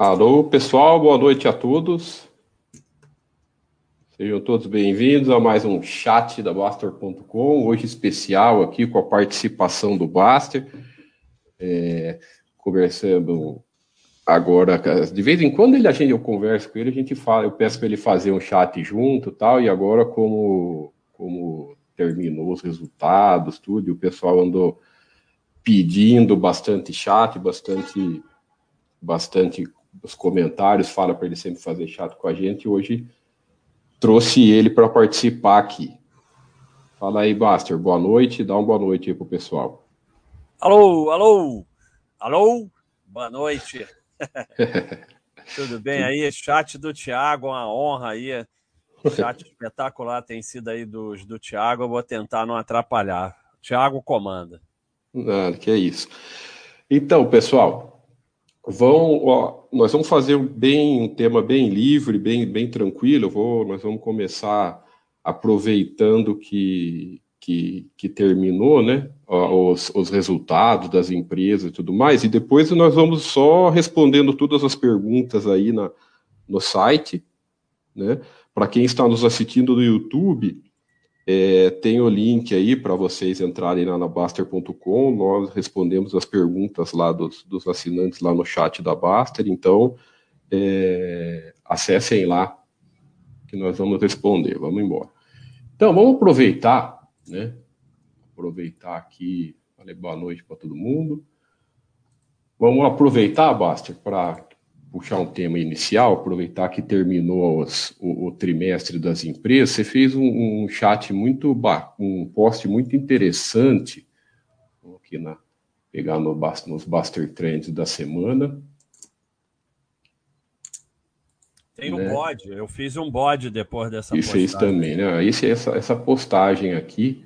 Alô, pessoal, boa noite a todos. Sejam todos bem-vindos a mais um chat da Baster.com, hoje especial aqui com a participação do Baster, é, conversando agora, de vez em quando ele, a gente, eu converso com ele, a gente fala, eu peço para ele fazer um chat junto tal, e agora como, como terminou os resultados, tudo, e o pessoal andou pedindo bastante chat, bastante, bastante os comentários, fala para ele sempre fazer chato com a gente, e hoje trouxe ele para participar aqui. Fala aí, Baster, boa noite, dá uma boa noite aí pro pessoal. Alô, alô, alô, boa noite. Tudo bem aí? Chat do Thiago, uma honra aí. Chat espetacular tem sido aí dos do Thiago, eu vou tentar não atrapalhar. Thiago comanda. Nada, que é isso. Então, pessoal, vão, ó, nós vamos fazer bem um tema bem livre, bem, bem tranquilo. Vou, nós vamos começar aproveitando que, que, que terminou, né, os, os resultados das empresas e tudo mais, e depois nós vamos só respondendo todas as perguntas aí na, no site, né, para quem está nos assistindo no YouTube, é, tem o link aí para vocês entrarem lá na Baster.com. Nós respondemos as perguntas lá dos, dos, assinantes lá no chat da Baster. Então, é, acessem lá que nós vamos responder. Vamos embora. Então, vamos aproveitar, né? Aproveitar aqui. Falei boa noite para todo mundo. Vamos aproveitar, Baster, para puxar um tema inicial, aproveitar que terminou o, o, trimestre das empresas, você fez um, um, chat muito, um post muito interessante, aqui na, pegar no, nos Buster Trends da semana. Tem um né? bode, eu fiz um bode depois dessa e postagem. E fez também, né? Esse, essa, essa postagem aqui,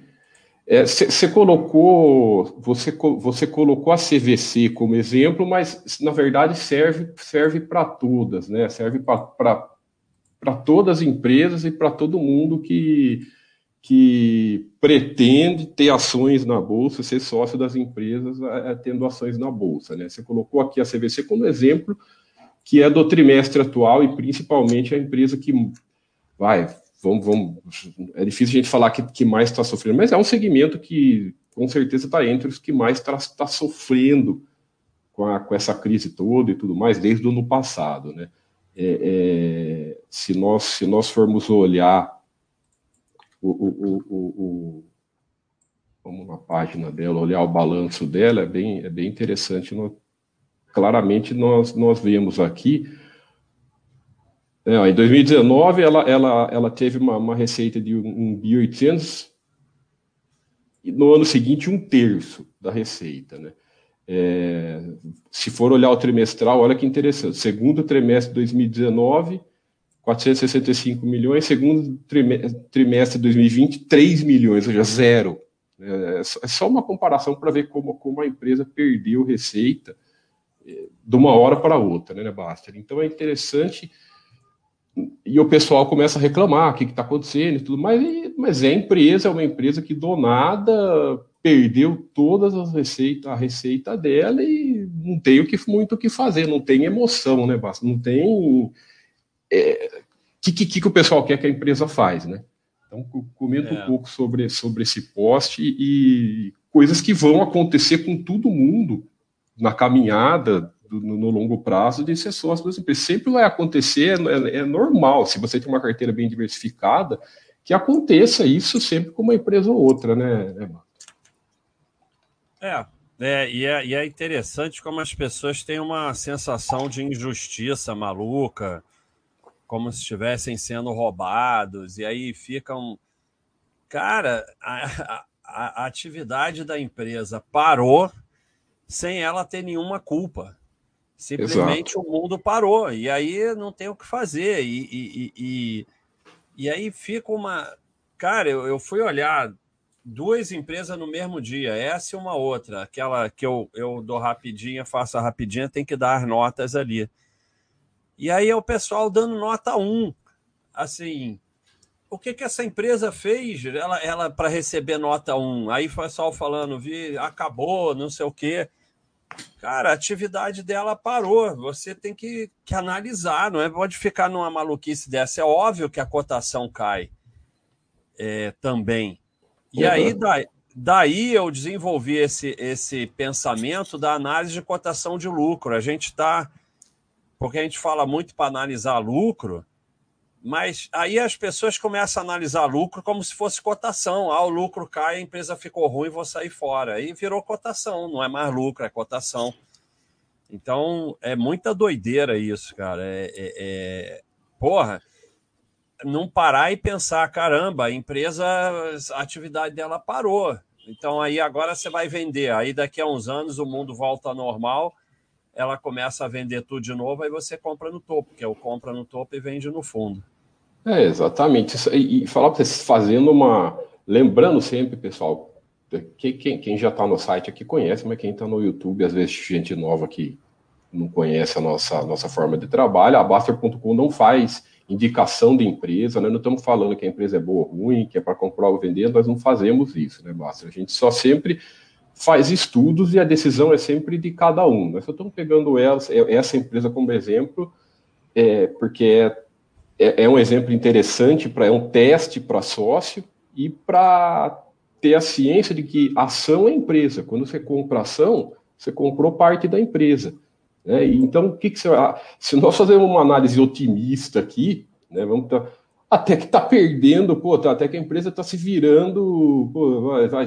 você é, colocou você, você colocou a CVC como exemplo, mas na verdade serve serve para todas, né? Serve para todas as empresas e para todo mundo que, que pretende ter ações na bolsa, ser sócio das empresas é, tendo ações na bolsa, né? Você colocou aqui a CVC como exemplo que é do trimestre atual e principalmente a empresa que vai vamos, vamos, é difícil a gente falar que, que mais está sofrendo, mas é um segmento que com certeza está entre os que mais está tá sofrendo com, a, com essa crise toda e tudo mais, desde o ano passado. Né? É, é, se, nós, se nós formos olhar o, o, o, o, vamos na página dela, olhar o balanço dela, é bem, é bem interessante. Claramente nós, nós vemos aqui é, em 2019, ela, ela, ela teve uma, uma receita de 1.800 e no ano seguinte um terço da receita, né? É, se for olhar o trimestral, olha que interessante. Segundo trimestre de 2019, 465 milhões. Segundo trimestre de 2020, 3 milhões, ou seja, zero. É, é só uma comparação para ver como, como a empresa perdeu receita é, de uma hora para outra, né, Baster? Então é interessante e o pessoal começa a reclamar o que está acontecendo e tudo mais, mas é empresa, é uma empresa que do nada perdeu todas as receitas, a receita dela e não tem o que, muito o que fazer, não tem emoção, né, Basta? Não tem. O é, que, que, que o pessoal quer que a empresa faz, né? Então, comenta é. um pouco sobre, sobre esse poste e coisas que vão acontecer com todo mundo na caminhada no, longo prazo de ser sócio das empresas. Sempre vai acontecer, é, é, normal, se você tem uma carteira bem diversificada, que aconteça isso sempre com uma empresa ou outra, né, né É, é e, é, e é interessante como as pessoas têm uma sensação de injustiça maluca, como se estivessem sendo roubados, e aí ficam. Cara, a, a, a atividade da empresa parou sem ela ter nenhuma culpa. Simplesmente Exato. o mundo parou, e aí não tem o que fazer. E, e, e, e aí fica uma. Cara, eu, eu fui olhar duas empresas no mesmo dia, essa e uma outra, aquela que eu, eu dou rapidinha, faço rapidinha, tem que dar as notas ali. E aí é o pessoal dando nota 1. Assim, o que, que essa empresa fez ela, ela para receber nota 1? Aí o pessoal falando, vi, acabou, não sei o quê. Cara, a atividade dela parou. Você tem que, que analisar, não é? Pode ficar numa maluquice dessa. É óbvio que a cotação cai é, também. E uhum. aí, daí, daí eu desenvolvi esse, esse pensamento da análise de cotação de lucro. A gente está. Porque a gente fala muito para analisar lucro, mas aí as pessoas começam a analisar lucro como se fosse cotação. Ah, o lucro cai, a empresa ficou ruim, vou sair fora. Aí virou cotação, não é mais lucro, é cotação. Então é muita doideira isso, cara. É, é, é... Porra, não parar e pensar, caramba, a empresa, a atividade dela parou. Então aí agora você vai vender. Aí daqui a uns anos o mundo volta ao normal, ela começa a vender tudo de novo, aí você compra no topo, que é o compra no topo e vende no fundo. É, exatamente. E, falar para vocês, fazendo uma. Lembrando sempre, pessoal, que quem, quem já está no site aqui conhece, mas quem está no YouTube, às vezes gente nova que não conhece a nossa, nossa forma de trabalho, a Baster.com não faz indicação de empresa, né? não estamos falando que a empresa é boa ou ruim, que é para comprar ou vender, nós não fazemos isso, né, Basta? A gente só sempre faz estudos e a decisão é sempre de cada um. Nós só estamos pegando essa empresa como exemplo, é, porque é, é, é um exemplo interessante, para é um teste para sócio e para ter a ciência de que ação é empresa. Quando você compra ação, você comprou parte da empresa. Né? Então, o que, que você. Se nós fazermos uma análise otimista aqui, né, vamos tá, até que está perdendo, pô, tá, até que a empresa está se virando, pô, vai, vai,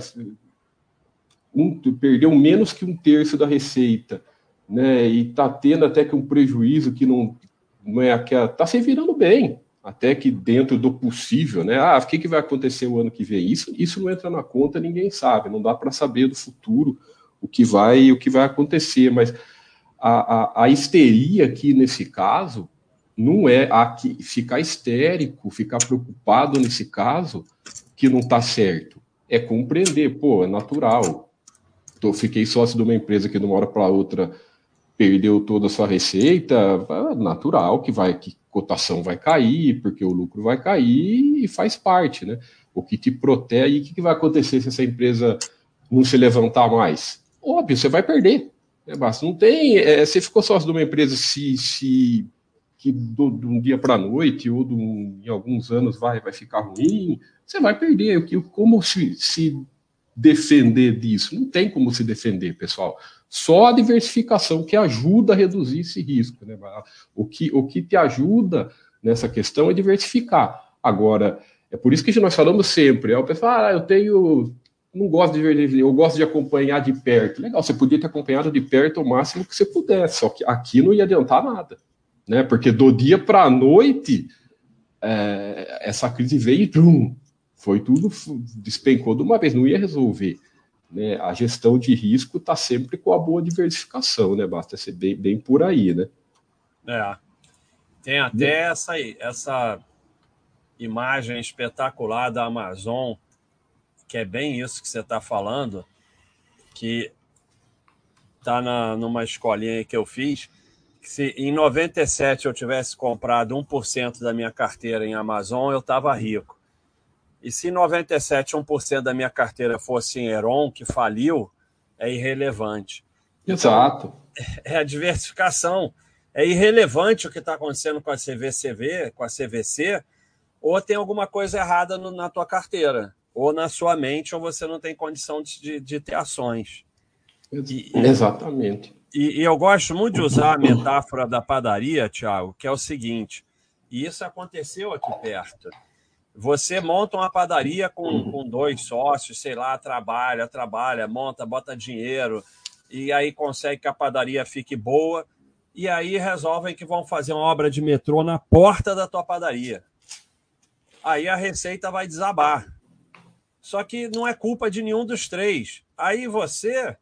um, perdeu menos que um terço da receita, né, e está tendo até que um prejuízo que não, não é aquela. Está se virando bem, até que dentro do possível, né? Ah, o que, que vai acontecer o ano que vem? Isso, isso não entra na conta, ninguém sabe, não dá para saber do futuro o que vai o que vai acontecer, mas a, a, a histeria aqui nesse caso não é aqui, ficar histérico, ficar preocupado nesse caso que não está certo. É compreender, pô, é natural. Tô, fiquei sócio de uma empresa que de uma hora para outra perdeu toda a sua receita, é natural que vai que cotação vai cair, porque o lucro vai cair e faz parte, né? O que te protege, o que, que vai acontecer se essa empresa não se levantar mais? Óbvio, você vai perder. É, basta. Não tem. É, você ficou sócio de uma empresa se, se que do, de um dia para a noite ou do, em alguns anos vai, vai ficar ruim, você vai perder. Como se, se defender disso? Não tem como se defender, pessoal. Só a diversificação que ajuda a reduzir esse risco. Né? O, que, o que te ajuda nessa questão é diversificar. Agora, é por isso que nós falamos sempre. É o pessoal, ah, eu tenho não gosto de ver, eu gosto de acompanhar de perto. Legal, você podia ter acompanhado de perto o máximo que você pudesse, só que aqui não ia adiantar nada, né? Porque do dia para a noite é, essa crise veio e foi tudo despencou de uma vez, não ia resolver. Né? A gestão de risco está sempre com a boa diversificação, né? Basta ser bem, bem por aí, né? É. Tem até essa, essa imagem espetacular da Amazon que é bem isso que você está falando, que está numa escolinha que eu fiz, que se em 97 eu tivesse comprado 1% da minha carteira em Amazon, eu estava rico. E se em 97 1% da minha carteira fosse em Heron, que faliu, é irrelevante. Exato. Então, é a diversificação. É irrelevante o que está acontecendo com a CVCV, com a CVC, ou tem alguma coisa errada no, na tua carteira ou na sua mente, ou você não tem condição de, de, de ter ações. E, Exatamente. E, e, eu gosto muito de usar a metáfora da padaria, Tiago, que é o seguinte: e isso aconteceu aqui perto. Você monta uma padaria com, com dois sócios, sei lá, trabalha, trabalha, monta, bota dinheiro, e aí consegue que a padaria fique boa, e aí resolvem que vão fazer uma obra de metrô na porta da tua padaria. Aí a receita vai desabar só que não é culpa de nenhum dos três. Aí você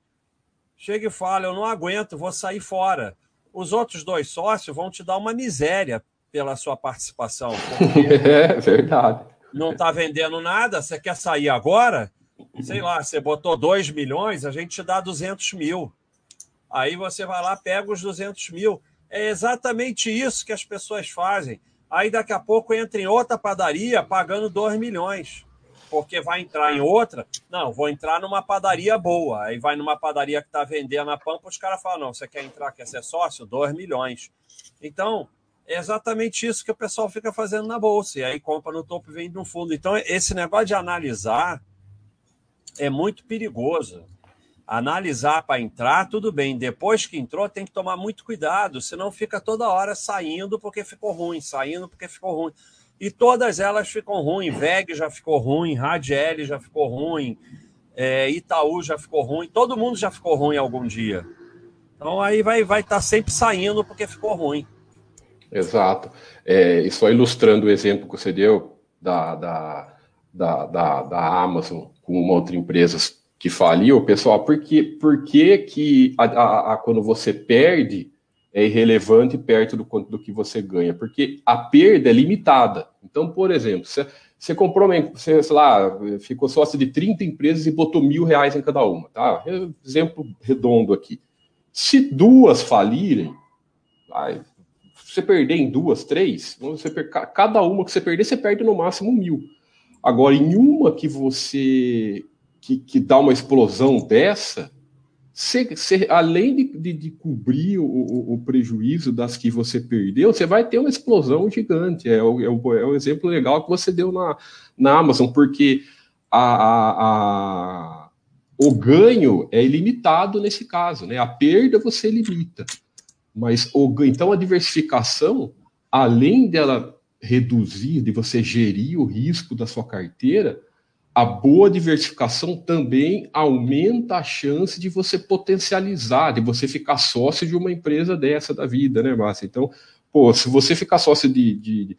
chega e fala: Eu não aguento, vou sair fora. Os outros dois sócios vão te dar uma miséria pela sua participação. É verdade. Não está vendendo nada, você quer sair agora? Sei lá, você botou 2 milhões, a gente te dá 200 mil. Aí você vai lá, pega os 200 mil. É exatamente isso que as pessoas fazem. Aí daqui a pouco entra em outra padaria pagando 2 milhões porque vai entrar em outra. Não, vou entrar numa padaria boa. Aí vai numa padaria que está vendendo a pampa, os caras falam: não, você quer entrar, quer ser sócio? 2 milhões. Então, é exatamente isso que o pessoal fica fazendo na bolsa. E aí compra no topo e vende no fundo. Então, esse negócio de analisar é muito perigoso. Analisar para entrar, tudo bem. Depois que entrou, tem que tomar muito cuidado, senão fica toda hora saindo porque ficou ruim, saindo porque ficou ruim. E todas elas ficam ruins. VEG já ficou ruim, Radiel já ficou ruim, é, Itaú já ficou ruim, todo mundo já ficou ruim algum dia. Então aí vai estar vai tá sempre saindo porque ficou ruim. Exato. É, e só ilustrando o exemplo que você deu da, da, da, da, da Amazon com uma outra empresa que faliu, pessoal, por que, por que, que a, a, a, quando você perde é irrelevante perto do, do que você ganha? Porque a perda é limitada. Então, por exemplo, você, você comprou, você, sei lá, ficou sócio de 30 empresas e botou mil reais em cada uma, tá? Exemplo redondo aqui. Se duas falirem, vai, você perder em duas, três, você per... cada uma que você perder, você perde no máximo mil. Agora, em uma que você que, que dá uma explosão dessa, você, você além de, de, de cobrir o, o, o, prejuízo das que você perdeu, você vai ter uma explosão gigante. É o, é o, é o exemplo legal que você deu na, na Amazon, porque a, a, a, o ganho é ilimitado nesse caso, né? A perda você limita. Mas então a diversificação, além dela reduzir, de você gerir o risco da sua carteira, a boa diversificação também aumenta a chance de você potencializar, de você ficar sócio de uma empresa dessa da vida, né, Márcia? Então, pô, se você ficar sócio de, de,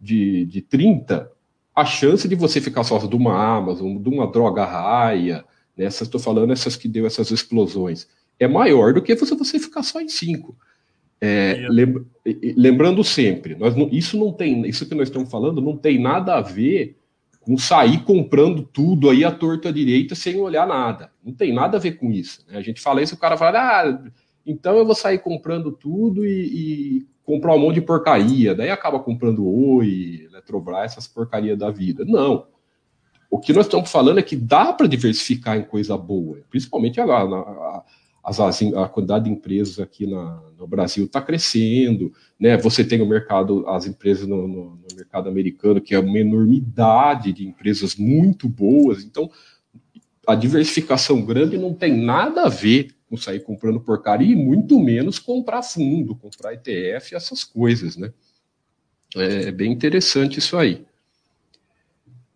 de, de 30, a chance de você ficar sócio de uma Amazon, de uma droga raia, né, estou falando essas que deu essas explosões, é maior do que você, você ficar só em 5. É, lembrando sempre, nós não, isso não tem, isso que nós estamos falando não tem nada a ver com sair comprando tudo aí à torta à direita sem olhar nada. Não tem nada a ver com isso. Né? A gente fala isso, o cara fala, ah, então eu vou sair comprando tudo e, e comprar um monte de porcaria. Daí acaba comprando Oi, Eletrobras, essas porcarias da vida. Não. O que nós estamos falando é que dá para diversificar em coisa boa, principalmente agora. A, as, a quantidade de empresas aqui na, no Brasil está crescendo, né? Você tem o mercado, as empresas no, no, no, mercado americano, que é uma enormidade de empresas muito boas. Então, a diversificação grande não tem nada a ver com sair comprando porcaria e muito menos comprar fundo, comprar ETF, essas coisas, né? É, é bem interessante isso aí.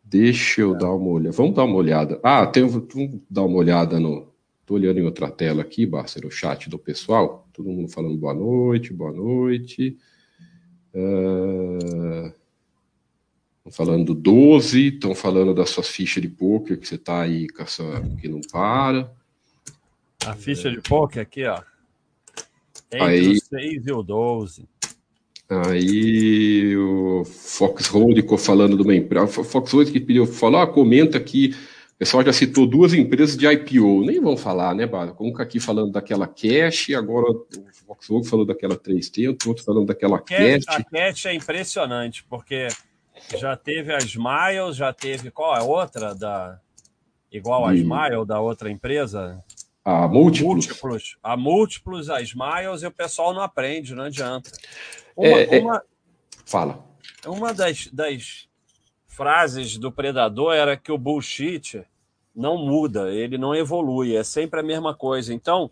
Deixa eu dar uma olhada. Vamos dar uma olhada. Ah, tem, vamos dar uma olhada no, Estou olhando em outra tela aqui, Bárcero, o chat do pessoal. Todo mundo falando boa noite, boa noite. Uh, falando do 12, estão falando das suas fichas de poker que você está aí com essa, que não para. A ficha de poker aqui, ó. Entre aí, o 6 e o 12. Aí o Fox ficou falando de uma empresa. Fox Hold que pediu, falou, ah, comenta aqui pessoal já citou duas empresas de IPO, nem vão falar, né, Bárbara? Um aqui falando daquela Cash, agora o Volkswagen falou daquela 3T, outro falando daquela Cash. A Cash é impressionante, porque já teve a Smile, já teve qual é a outra da igual a Smile da outra empresa? A Múltiplos. Múltiplos. A Múltiplos, a Smiles, e o pessoal não aprende, não adianta. Uma, é, é... uma... Fala. Uma das, das frases do Predador era que o bullshit não muda, ele não evolui, é sempre a mesma coisa. Então,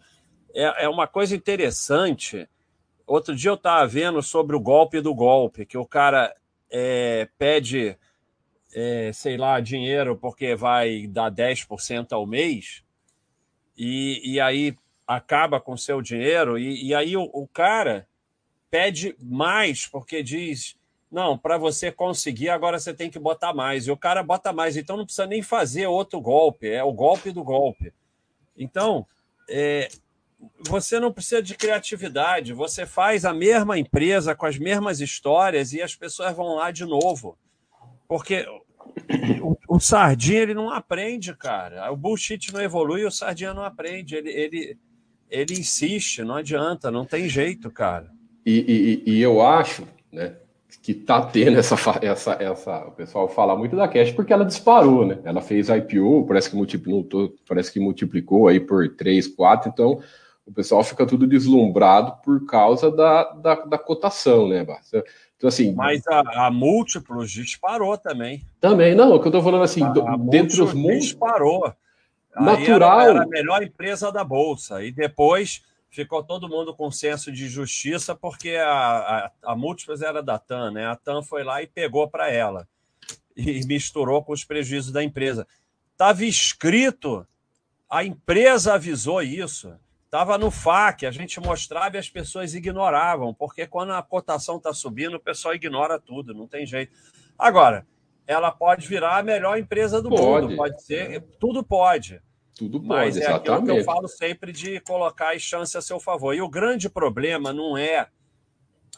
é, é uma coisa interessante. Outro dia eu estava vendo sobre o golpe do golpe, que o cara é, pede, é, sei lá, dinheiro porque vai dar 10% ao mês, e, e aí acaba com seu dinheiro, e, e aí o, o cara pede mais porque diz não, para você conseguir, agora você tem que botar mais. E o cara bota mais, então não precisa nem fazer outro golpe, é o golpe do golpe. Então, é, você não precisa de criatividade, você faz a mesma empresa com as mesmas histórias e as pessoas vão lá de novo. Porque o, o Sardinha ele não aprende, cara. O bullshit não evolui, o Sardinha não aprende. Ele, ele, ele insiste, não adianta, não tem jeito, cara. E, e, e eu acho, né? Que tá tendo essa, essa, essa. O pessoal fala muito da Cash porque ela disparou, né? Ela fez IPO, parece que multiplicou, parece que multiplicou aí por 3, 4, então o pessoal fica tudo deslumbrado por causa da, da, da cotação, né, Basta? Então, assim. Mas a, a múltiplos disparou também. Também, não, o que eu tô falando assim, a, a dentre os múltiplos. Disparou. Natural. Era, era, a melhor empresa da Bolsa. E depois ficou todo mundo com senso de justiça, porque a, a, a múltiplos era da TAM, né? A TAM foi lá e pegou para ela. E misturou com os prejuízos da empresa. Estava escrito, a empresa avisou isso. Estava no FAQ, a gente mostrava e as pessoas ignoravam, porque quando a cotação está subindo, o pessoal ignora tudo, não tem jeito. Agora, ela pode virar a melhor empresa do pode. mundo, pode ser, tudo pode. Tudo pode, Mas é exatamente. aquilo que eu falo sempre de colocar as chances a seu favor. E o grande problema não é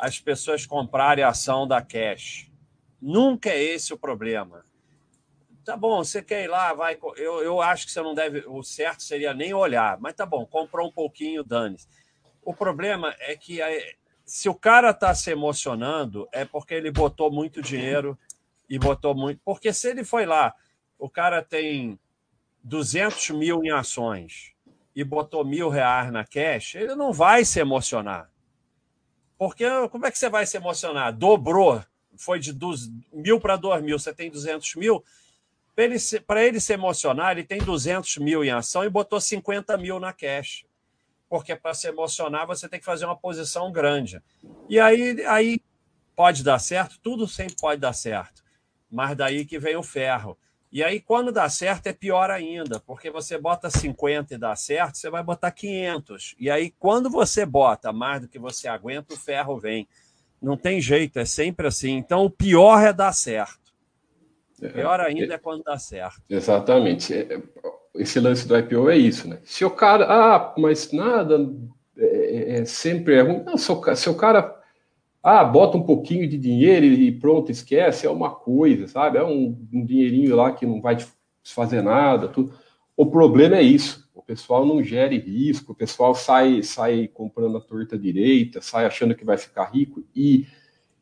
as pessoas comprarem a ação da Cash. Nunca é esse o problema. Tá bom, você quer ir lá, vai. Eu, eu acho que você não deve. O certo seria nem olhar, mas tá bom, comprou um pouquinho, dane -se. O problema é que se o cara está se emocionando, é porque ele botou muito dinheiro e botou muito. Porque se ele foi lá, o cara tem 200 mil em ações e botou mil reais na cash, ele não vai se emocionar. Porque como é que você vai se emocionar? Dobrou, foi de mil para dois mil, você tem 200 mil para ele, se, ele se emocionar, ele tem 200 mil em ação e botou 50 mil na cash. Porque para se emocionar, você tem que fazer uma posição grande. E aí, aí pode dar certo, tudo sempre pode dar certo. Mas daí que vem o ferro. E aí, quando dá certo, é pior ainda, porque você bota 50 e dá certo, você vai botar 500. E aí, quando você bota mais do que você aguenta, o ferro vem. Não tem jeito, é sempre assim. Então, o pior é dar certo. Pior ainda é, é quando dá certo. Exatamente. É, esse lance do IPO é isso, né? Se o cara, ah, mas nada, é, é, é sempre é ruim. Não, se o, se o cara, ah, bota um pouquinho de dinheiro e pronto, esquece, é uma coisa, sabe? É um, um dinheirinho lá que não vai fazer nada, tudo. O problema é isso. O pessoal não gere risco, o pessoal sai, sai comprando a torta direita, sai achando que vai ficar rico e,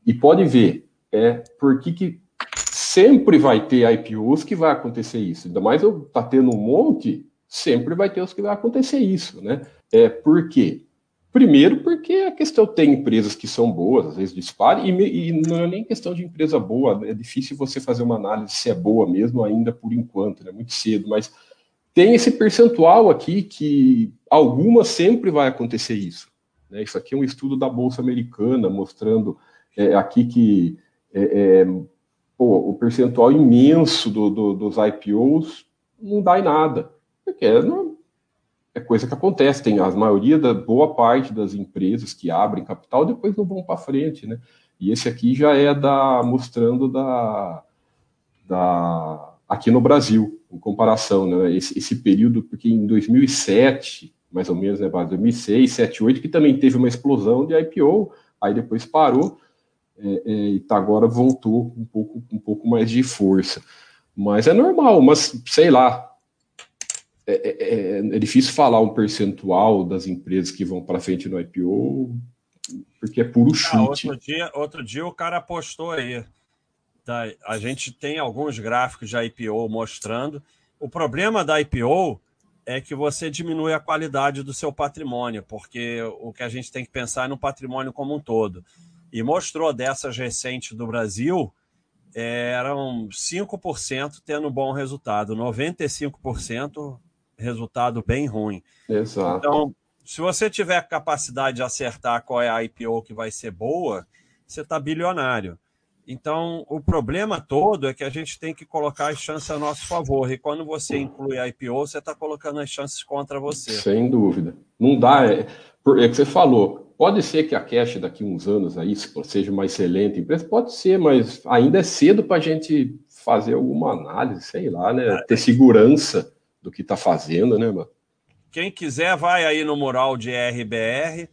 e pode ver, é, por que, que sempre vai ter IPOs que vai acontecer isso. Ainda mais eu tá tendo um monte, sempre vai ter os que vai acontecer isso, né? É por quê? Primeiro, porque a questão tem empresas que são boas, às vezes disparam, e, e, não é nem questão de empresa boa, é difícil você fazer uma análise se é boa mesmo ainda por enquanto, é né? muito cedo, mas tem esse percentual aqui que alguma sempre vai acontecer isso. Né? Isso aqui é um estudo da Bolsa Americana mostrando é, aqui que é, é, pô, o percentual imenso do, do, dos IPOs não dá em nada. Porque é, não, é coisa que acontece. Tem a maioria da boa parte das empresas que abrem capital depois não vão para frente, né? E esse aqui já é da mostrando da, da aqui no Brasil, em comparação, né? Esse, esse período, porque em 2007, mais ou menos, né, 2006, 2007, 2008, que também teve uma explosão de IPO, aí depois parou é, é, e tá, agora voltou um pouco, um pouco mais de força. Mas é normal, mas sei lá. É, é, é, é difícil falar um percentual das empresas que vão para frente no IPO, porque é puro ah, chute. Ah, outro, dia, outro dia o cara postou aí. Tá, a gente tem alguns gráficos de IPO mostrando. O problema da IPO é que você diminui a qualidade do seu patrimônio, porque o que a gente tem que pensar é no patrimônio como um todo e mostrou dessas recentes do Brasil, é, eram 5% tendo bom resultado, 95% resultado bem ruim. Exato. Então, se você tiver capacidade de acertar qual é a IPO que vai ser boa, você está bilionário. Então, o problema todo é que a gente tem que colocar as chances a nosso favor. E quando você inclui a IPO, você está colocando as chances contra você. Sem dúvida. Não dá. É, é que você falou. Pode ser que a Cash daqui uns anos aí seja uma excelente empresa, pode ser, mas ainda é cedo para a gente fazer alguma análise, sei lá, né? Ter segurança do que está fazendo, né, mano? Quem quiser, vai aí no mural de RBR.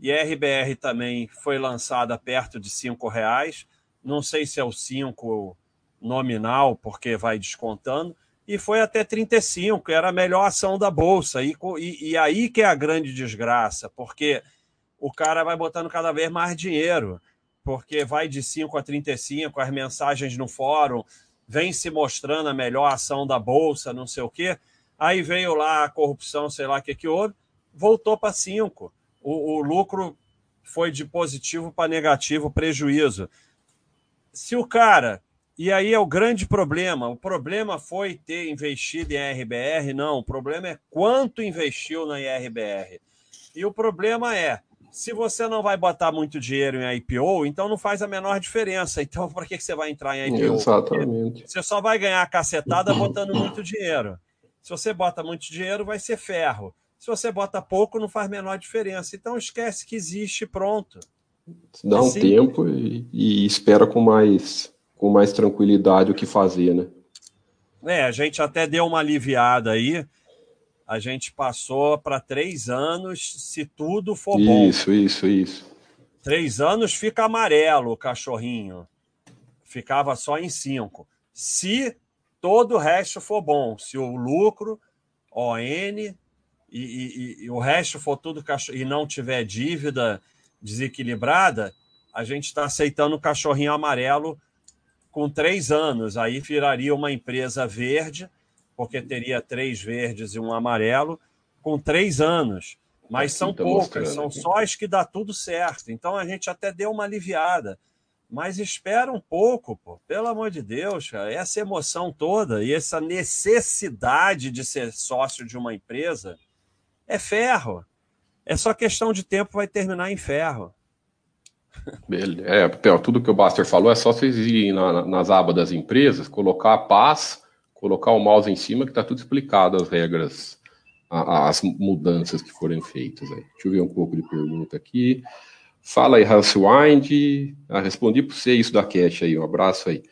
E RBR também foi lançada perto de cinco reais. Não sei se é o 5 nominal, porque vai descontando. E foi até 35, era a melhor ação da Bolsa. E, e, e aí que é a grande desgraça, porque o cara vai botando cada vez mais dinheiro. porque vai de 5 a 35, as mensagens no fórum, vem se mostrando a melhor ação da bolsa, não sei o quê. Aí veio lá a corrupção, sei lá o que, que houve, voltou para 5. O, o lucro foi de positivo para negativo, prejuízo. Se o cara. E aí é o grande problema. O problema foi ter investido em RBR? Não. O problema é quanto investiu na IRBR. E o problema é se você não vai botar muito dinheiro em IPO, então não faz a menor diferença. Então, para que você vai entrar em IPO? Exatamente. Porque você só vai ganhar a cacetada botando muito dinheiro. Se você bota muito dinheiro, vai ser ferro. Se você bota pouco, não faz a menor diferença. Então, esquece que existe pronto. Dá um tempo e, e espera com mais, com mais tranquilidade o que fazer, né? É, a gente até deu uma aliviada aí a gente passou para três anos, se tudo for isso, bom. Isso, isso, isso. Três anos fica amarelo o cachorrinho. Ficava só em cinco. Se todo o resto for bom, se o lucro, ON e, e, e o resto for tudo cachorro, e não tiver dívida desequilibrada, a gente está aceitando o cachorrinho amarelo com três anos. Aí viraria uma empresa verde porque teria três verdes e um amarelo, com três anos. Mas Aqui são tá poucas, são aqui. só as que dá tudo certo. Então a gente até deu uma aliviada. Mas espera um pouco, pô. pelo amor de Deus, cara. Essa emoção toda e essa necessidade de ser sócio de uma empresa é ferro. É só questão de tempo, vai terminar em ferro. É, tudo que o Baster falou é só vocês irem na, nas abas das empresas, colocar a paz colocar o mouse em cima que está tudo explicado, as regras, as mudanças que foram feitas. Aí. Deixa eu ver um pouco de pergunta aqui. Fala aí, Hans Wind. Ah, respondi para você isso da cash aí, um abraço aí.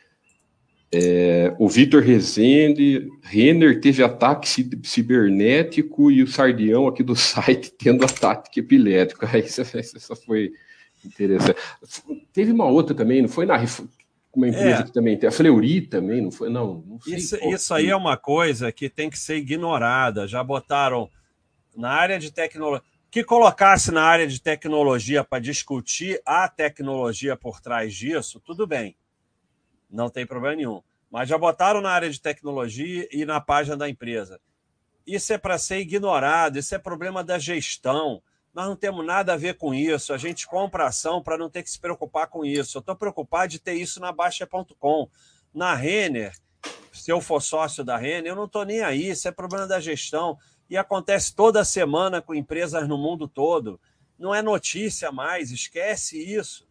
É, o Vitor Rezende, Renner teve ataque cibernético e o Sardião aqui do site tendo ataque epilético. Aí isso foi interessante. Teve uma outra também, não foi na uma empresa é. que também tem. A Fleury também, não foi? Não, não Isso, isso aí é uma coisa que tem que ser ignorada. Já botaram na área de tecnologia. Que colocasse na área de tecnologia para discutir a tecnologia por trás disso, tudo bem. Não tem problema nenhum. Mas já botaram na área de tecnologia e na página da empresa. Isso é para ser ignorado, isso é problema da gestão. Nós não temos nada a ver com isso. A gente compra ação para não ter que se preocupar com isso. Eu estou preocupado de ter isso na Baixa.com. Na Renner, se eu for sócio da Renner, eu não estou nem aí. Isso é problema da gestão. E acontece toda semana com empresas no mundo todo. Não é notícia mais. Esquece isso.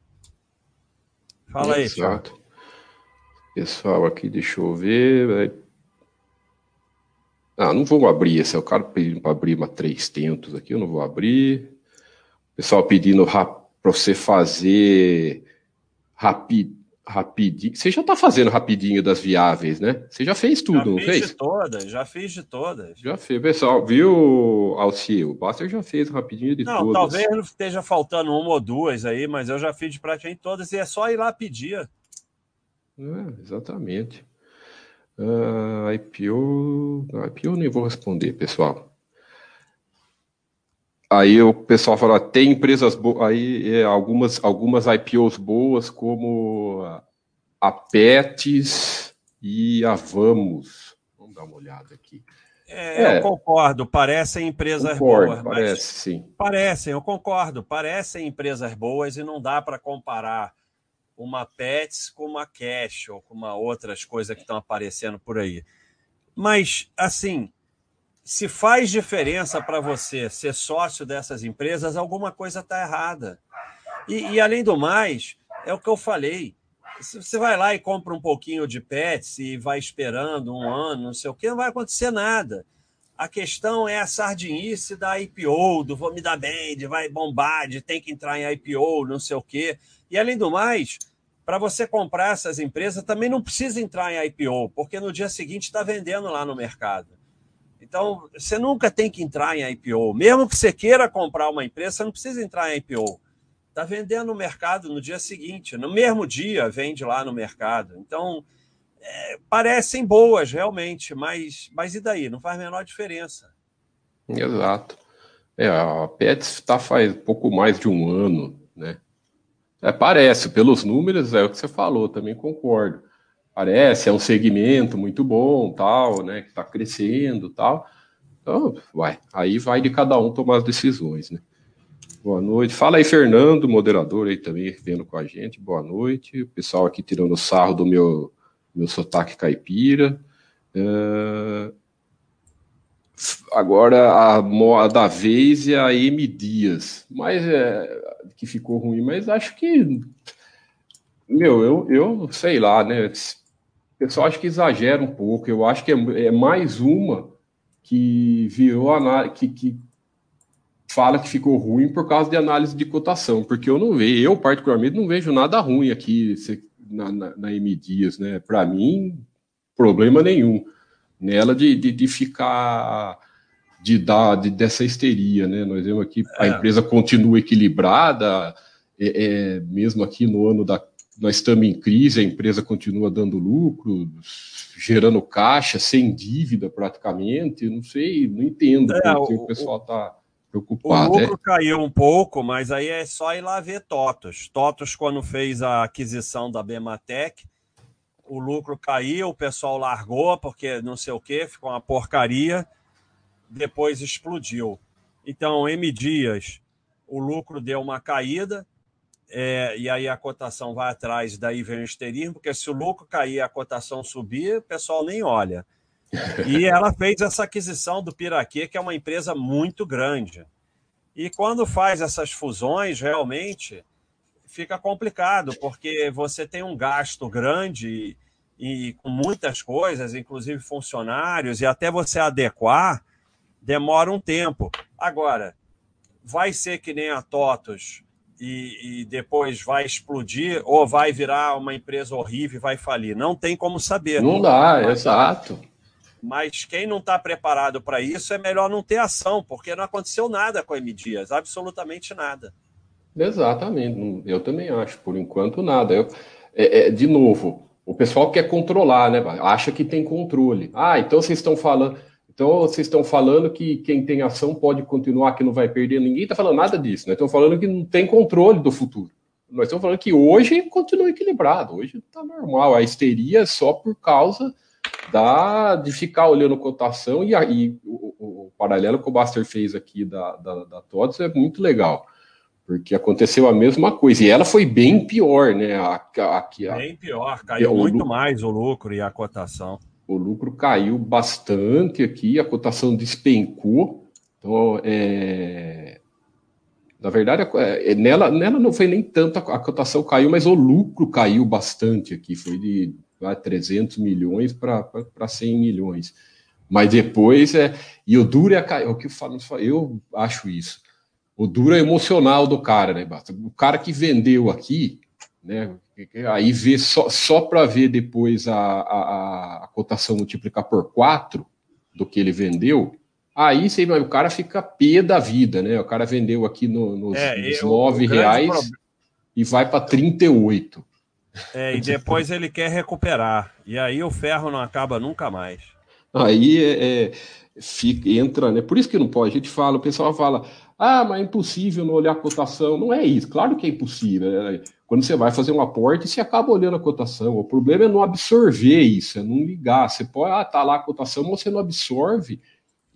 Fala aí, Exato. Pessoal, aqui, deixa eu ver. Ah, não vou abrir esse. É o cara pedindo para abrir uma três tentos aqui. Eu não vou abrir pessoal pedindo para você fazer rapid, rapidinho. Você já está fazendo rapidinho das viáveis, né? Você já fez tudo, já não fez? Já fiz de todas, já fiz de todas. Já fez, pessoal. Viu, Alcio? O Baster já fez rapidinho de não, todas. Não, talvez esteja faltando uma ou duas aí, mas eu já fiz de praticamente todas e é só ir lá pedir. É, exatamente. Uh, IPO. Não, IPO nem vou responder, pessoal. Aí o pessoal fala, tem empresas boas, aí é, algumas, algumas IPOs boas, como a Pets e a Vamos. Vamos dar uma olhada aqui. É, é, eu concordo, parecem empresas concordo, boas. Parece, sim. Parecem, eu concordo, parecem empresas boas e não dá para comparar uma Pets com uma Cash ou com uma outras coisas que estão aparecendo por aí. Mas, assim, se faz diferença para você ser sócio dessas empresas, alguma coisa está errada. E, e, além do mais, é o que eu falei. Você vai lá e compra um pouquinho de pets e vai esperando um ano, não sei o que, não vai acontecer nada. A questão é a sardinice da IPO, do vou me dar bem, de vai bombar, de tem que entrar em IPO, não sei o quê. E além do mais, para você comprar essas empresas, também não precisa entrar em IPO, porque no dia seguinte está vendendo lá no mercado. Então, você nunca tem que entrar em IPO. Mesmo que você queira comprar uma empresa, você não precisa entrar em IPO. Está vendendo no mercado no dia seguinte. No mesmo dia, vende lá no mercado. Então, é, parecem boas, realmente, mas, mas e daí? Não faz a menor diferença. Exato. É, a Pets está faz pouco mais de um ano, né? É, parece, pelos números, é o que você falou, também concordo. Parece, é um segmento muito bom, tal, né, que está crescendo, tal. Então, vai, aí vai de cada um tomar as decisões, né. Boa noite. Fala aí, Fernando, moderador aí também, vendo com a gente. Boa noite. O pessoal aqui tirando sarro do meu, meu sotaque caipira. Uh, agora a moda da vez é a M Dias, mas é que ficou ruim, mas acho que meu, eu, eu sei lá, né? Pessoal acho que exagera um pouco. Eu acho que é, é mais uma que virou que, que fala que ficou ruim por causa de análise de cotação, porque eu não vejo, eu particularmente não vejo nada ruim aqui na, na, na M Dias, né? Para mim, problema nenhum nela de, de, de ficar de dar de, dessa histeria, né? Nós vemos aqui a é. empresa continua equilibrada, é, é, mesmo aqui no ano da nós estamos em crise, a empresa continua dando lucro, gerando caixa, sem dívida praticamente. Não sei, não entendo é, porque o, o pessoal está preocupado. O lucro é. caiu um pouco, mas aí é só ir lá ver Totos. Totos, quando fez a aquisição da Bematec, o lucro caiu, o pessoal largou porque não sei o que, ficou uma porcaria, depois explodiu. Então, M Dias, o lucro deu uma caída, é, e aí a cotação vai atrás, daí vem o esterismo, porque se o lucro cair a cotação subir, o pessoal nem olha. E ela fez essa aquisição do Piraquê, que é uma empresa muito grande. E quando faz essas fusões, realmente, fica complicado, porque você tem um gasto grande e, e, com muitas coisas, inclusive funcionários, e até você adequar, demora um tempo. Agora, vai ser que nem a TOTOS e, e, depois vai explodir ou vai virar uma empresa horrível e vai falir? Não tem como saber. Não dá, mas, exato. Mas quem não está preparado para isso é melhor não ter ação, porque não aconteceu nada com a M Dias, absolutamente nada. Exatamente, eu também acho, por enquanto nada. Eu, é, é, de novo, o pessoal quer controlar, né? Acha que tem controle. Ah, então vocês estão falando. Então vocês estão falando que quem tem ação pode continuar, que não vai perder. Ninguém está falando nada disso. Nós estamos falando que não tem controle do futuro. Nós estamos falando que hoje continua equilibrado, hoje está normal. A histeria é só por causa da, de ficar olhando cotação e, aí o, o, o, paralelo que o Baster fez aqui da, da, da TOTS é muito legal porque aconteceu a mesma coisa. E ela foi bem pior, né? A, a, a, bem pior, caiu muito lucro, mais o lucro e a cotação. O lucro caiu bastante aqui, a cotação despencou. Então, é, na verdade, é, nela, nela não foi nem tanto a, a cotação caiu, mas o lucro caiu bastante aqui. Foi de vai, 300 milhões para 100 milhões. Mas depois, é, e o duro é, é o que eu falo, eu acho isso o duro é emocional do cara, né, Basta? O cara que vendeu aqui, né? Aí vê só, só para ver depois a, a, a, cotação multiplicar por 4 do que ele vendeu, aí você, o cara fica pé da vida, né? O cara vendeu aqui no, nos, é, nos 9 reais e vai para 38. É, e depois ele quer recuperar. E aí o ferro não acaba nunca mais. Aí é, é, fica, entra, né? Por isso que não pode. A gente fala, o pessoal fala, ah, mas é impossível não olhar a cotação. Não é isso, claro que é impossível. Né? Quando você vai fazer um aporte, você acaba olhando a cotação. O problema é não absorver isso, é não ligar. Você pode, ah, tá lá a cotação, mas você não absorve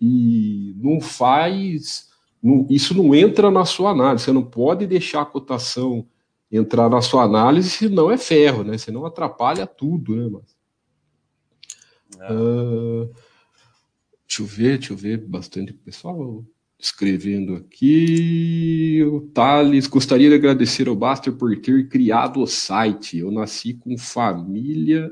e não faz. Não, isso não entra na sua análise. Você não pode deixar a cotação entrar na sua análise, senão é ferro, né? Senão atrapalha tudo, né, mas... É. Uh, deixa eu ver, deixa eu ver bastante pessoal escrevendo aqui. O Thales, gostaria de agradecer ao Baster por ter criado o site. Eu nasci com família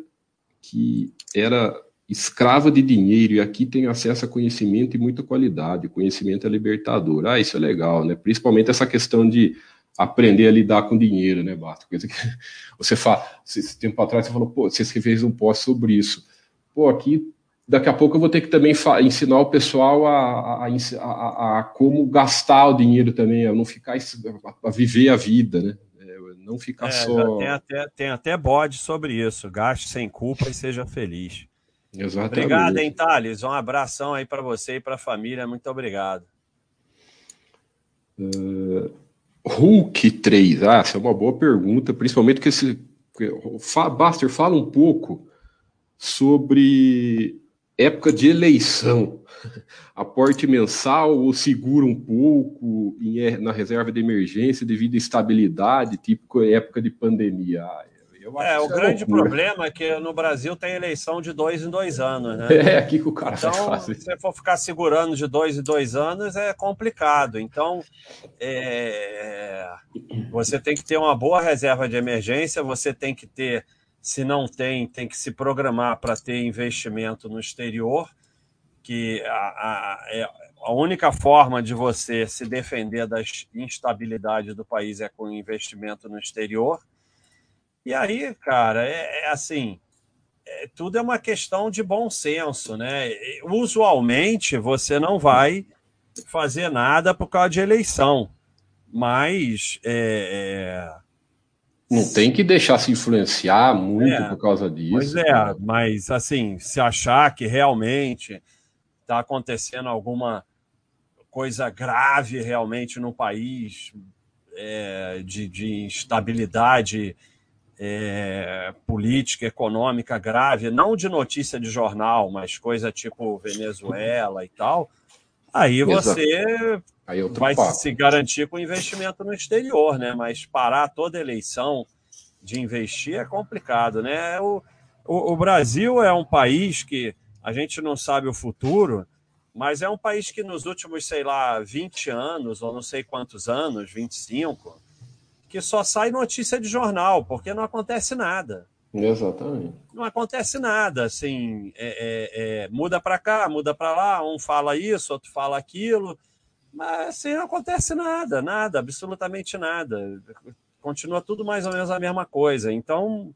que era escrava de dinheiro e aqui tem acesso a conhecimento e muita qualidade. Conhecimento é libertador. Ah, isso é legal, né? Principalmente essa questão de aprender a lidar com dinheiro, né, Baster? Coisa que você fala, esse tempo atrás você falou, pô, você fez um post sobre isso. Pô, aqui daqui a pouco eu vou ter que também ensinar o pessoal a, a, a, a, como gastar o dinheiro também, a não ficar a viver a vida, né? É, não ficar é, só. Tem até, tem até bode sobre isso. Gaste sem culpa e seja feliz. Exatamente. Obrigado, hein, Thales? Um abração aí para você e para a família. Muito obrigado. Uh, Hulk 3, ah, essa é uma boa pergunta, principalmente que esse. Baster, fala um pouco sobre época de eleição. Aporte mensal ou segura um pouco em, na reserva de emergência devido à estabilidade, tipo época de pandemia. Ah, é, o é grande problema é que no Brasil tem eleição de dois em dois anos, né? É, aqui que o cara então, se você for ficar segurando de dois em dois anos, é complicado. Então, é... você tem que ter uma boa reserva de emergência, você tem que ter, se não tem, tem que se programar para ter investimento no exterior, que a, a, é, a única forma de você se defender das instabilidades do país é com investimento no exterior. E aí, cara, é, é assim, é, tudo é uma questão de bom senso, né? Usualmente você não vai fazer nada por causa de eleição, mas é, é não tem que deixar se influenciar muito é, por causa disso. Pois é, mas assim, se achar que realmente está acontecendo alguma coisa grave realmente no país, é, de, de instabilidade é, política, econômica grave, não de notícia de jornal, mas coisa tipo Venezuela e tal, aí você aí vai papo. se garantir com investimento no exterior, né? Mas parar toda eleição de investir é complicado, né? O, o, o Brasil é um país que a gente não sabe o futuro, mas é um país que nos últimos, sei lá, 20 anos, ou não sei quantos anos, 25, que só sai notícia de jornal, porque não acontece nada. Exatamente. Não acontece nada, assim, é, é, é, muda para cá, muda para lá, um fala isso, outro fala aquilo, mas assim, não acontece nada, nada, absolutamente nada. Continua tudo mais ou menos a mesma coisa. Então,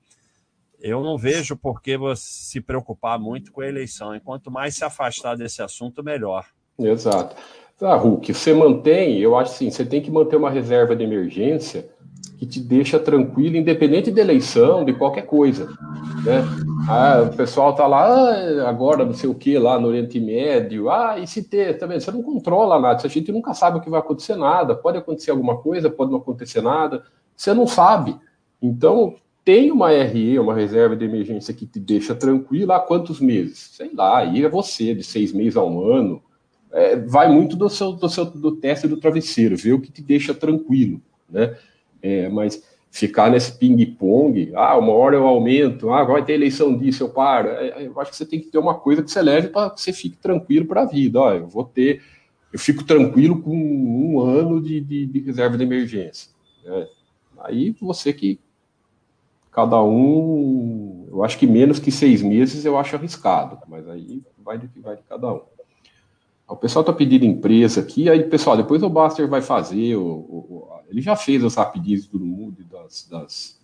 eu não vejo por que você se preocupar muito com a eleição. E quanto mais se afastar desse assunto, melhor. Exato. Ah, Hulk, você mantém, eu acho assim, você tem que manter uma reserva de emergência que te deixa tranquilo, independente de eleição, de qualquer coisa. Né? Ah, o pessoal tá lá, ah, agora não sei o que, lá no Oriente Médio, ah, e se ter, também, você não controla nada, a gente nunca sabe o que vai acontecer nada, pode acontecer alguma coisa, pode não acontecer nada, você não sabe. Então, tem uma RE, uma reserva de emergência que te deixa tranquilo há quantos meses? Sei lá, aí é você, de seis meses a um ano, é, vai muito do seu, do seu do teste do travesseiro, ver o que te deixa tranquilo, né? É, mas ficar nesse ping-pong, ah, uma hora eu aumento, ah, vai ter eleição disso, eu paro. É, é, eu acho que você tem que ter uma coisa que você leve para que você fique tranquilo para a vida. Ó, eu vou ter, eu fico tranquilo com um ano de, de, de reserva de emergência. Né? Aí você que cada um, eu acho que menos que seis meses eu acho arriscado, mas aí vai de, vai de cada um. O pessoal está pedindo empresa aqui, aí, pessoal, depois o Baster vai fazer, o, ele já fez os rapidinhos do mundo das, das,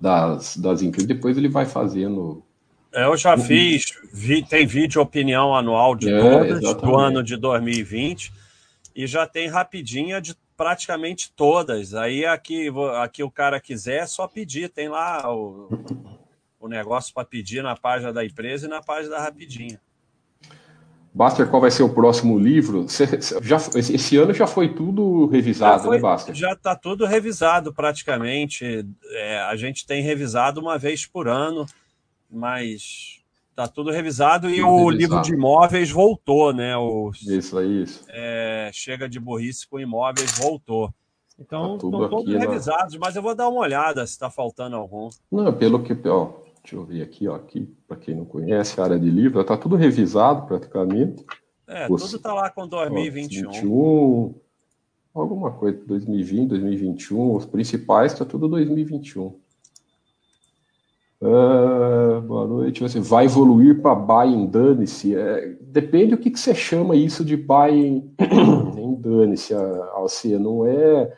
das, das empresas, depois ele vai fazendo. Eu já fiz, vi, tem vídeo opinião anual de é, todas exatamente. do ano de 2020 e já tem rapidinha de praticamente todas. Aí aqui, aqui o cara quiser, é só pedir, tem lá o, o negócio para pedir na página da empresa e na página da Rapidinha. Baster, qual vai ser o próximo livro? já, esse ano já foi tudo revisado, né, foi, né, Baster? Já está tudo revisado praticamente. É, a gente tem revisado uma vez por ano, mas está tudo revisado e tudo o revisado. livro de imóveis voltou, né? O, isso, é isso. É, chega de burrice com imóveis voltou. Então, tá estão todos revisados, mas eu vou dar uma olhada se está faltando algum. Não, pelo que. Ó, Deixa eu ver aqui, ó, aqui, para quem não conhece a área de livro, está tudo revisado praticamente. É, Você, tudo está lá com 2021. Ó, 21, alguma coisa, 2020, 2021, os principais está tudo 2021. Uh, boa noite. Você vai evoluir para buy em dane-se. É, depende do que, que você chama isso de buy em, dane-se. Alcia, não é.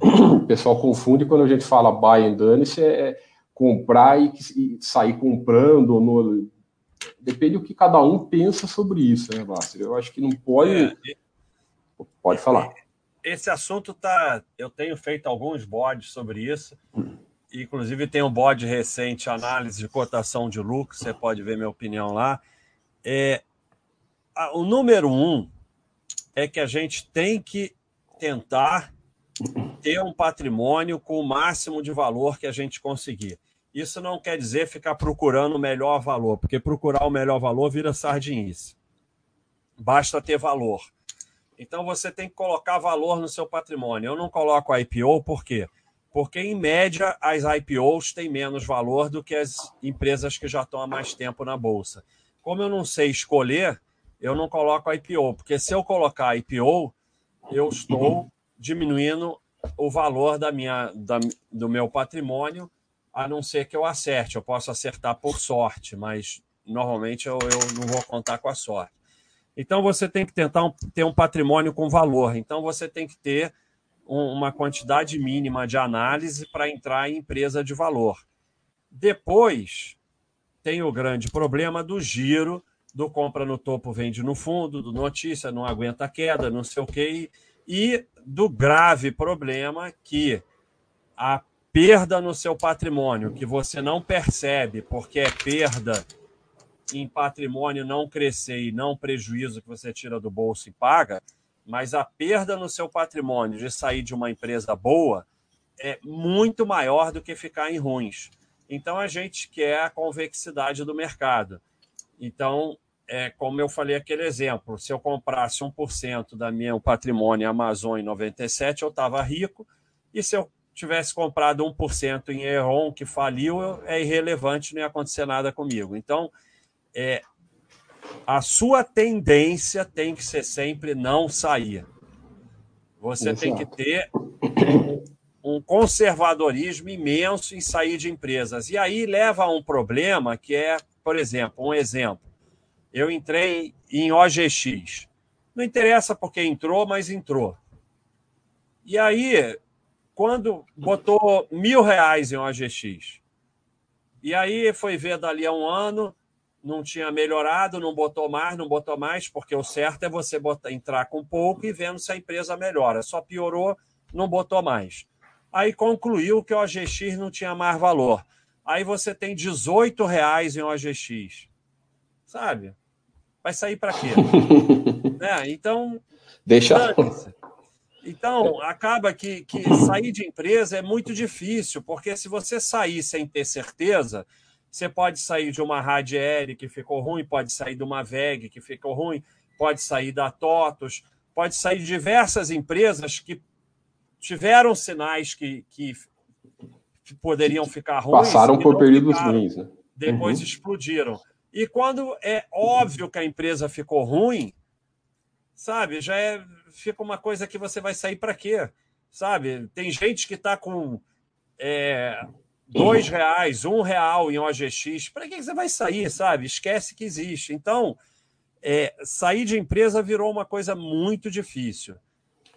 O pessoal confunde quando a gente fala buy em dane-se. É, comprar e, e sair comprando. No... Depende do que cada um pensa sobre isso, né, Bárcio? Eu acho que não pode. É, pode falar. Esse assunto tá. Eu tenho feito alguns bodes sobre isso. Inclusive, tem um bode recente, análise de cotação de lucro, você pode ver minha opinião lá. É, o número um é que a gente tem que tentar ter um patrimônio com o máximo de valor que a gente conseguir. Isso não quer dizer ficar procurando o melhor valor, porque procurar o melhor valor vira sardinice. Basta ter valor. Então você tem que colocar valor no seu patrimônio. Eu não coloco IPO por quê? Porque, em média, as IPOs têm menos valor do que as empresas que já estão há mais tempo na Bolsa. Como eu não sei escolher, eu não coloco IPO, porque se eu colocar IPO, eu estou diminuindo o valor da minha, da, do meu patrimônio, a não ser que eu acerte. Eu posso acertar por sorte, mas normalmente eu, eu não vou contar com a sorte. Então você tem que tentar um, ter um patrimônio com valor. Então você tem que ter um, uma quantidade mínima de análise para entrar em empresa de valor. Depois tem o grande problema do giro, do compra no topo, vende no fundo, do notícia, não aguenta queda, não sei o quê, e do grave problema que a perda no seu patrimônio, que você não percebe porque é perda em patrimônio não crescer e não prejuízo que você tira do bolso e paga, mas a perda no seu patrimônio de sair de uma empresa boa é muito maior do que ficar em ruins. Então a gente quer a convexidade do mercado. Então, é, como eu falei aquele exemplo, se eu comprasse 1% da minha patrimônio Amazon em 97, eu estava rico, e se eu tivesse comprado 1% em Eron, que faliu, é irrelevante, não ia acontecer nada comigo. Então, é, a sua tendência tem que ser sempre não sair. Você Exato. tem que ter um, um, conservadorismo imenso em sair de empresas. E aí leva a um problema que é, por exemplo, um exemplo. Eu entrei em OGX. Não interessa porque entrou, mas entrou. E aí, quando botou mil reais em OGX, e aí foi ver dali a um ano, não tinha melhorado, não botou mais, não botou mais, porque o certo é você botar, entrar com pouco e vendo se a empresa melhora. Só piorou, não botou mais. Aí concluiu que o OGX não tinha mais valor. Aí você tem 18 reais em OGX. Sabe? Vai sair para quê? é, então. Deixa. Então, acaba que, que sair de empresa é muito difícil, porque se você sair sem ter certeza, você pode sair de uma Radier que ficou ruim, pode sair de uma VEG que ficou ruim, pode sair da TOTOS, pode sair de diversas empresas que tiveram sinais que, que poderiam ficar ruins. Passaram por períodos ruins, né? Depois uhum. explodiram. E quando é óbvio que a empresa ficou ruim, sabe, já é, fica uma coisa que você vai sair para quê? Sabe? Tem gente que está com é, dois reais, um real em OGX, para que você vai sair, sabe? Esquece que existe. Então, é, sair de empresa virou uma coisa muito difícil.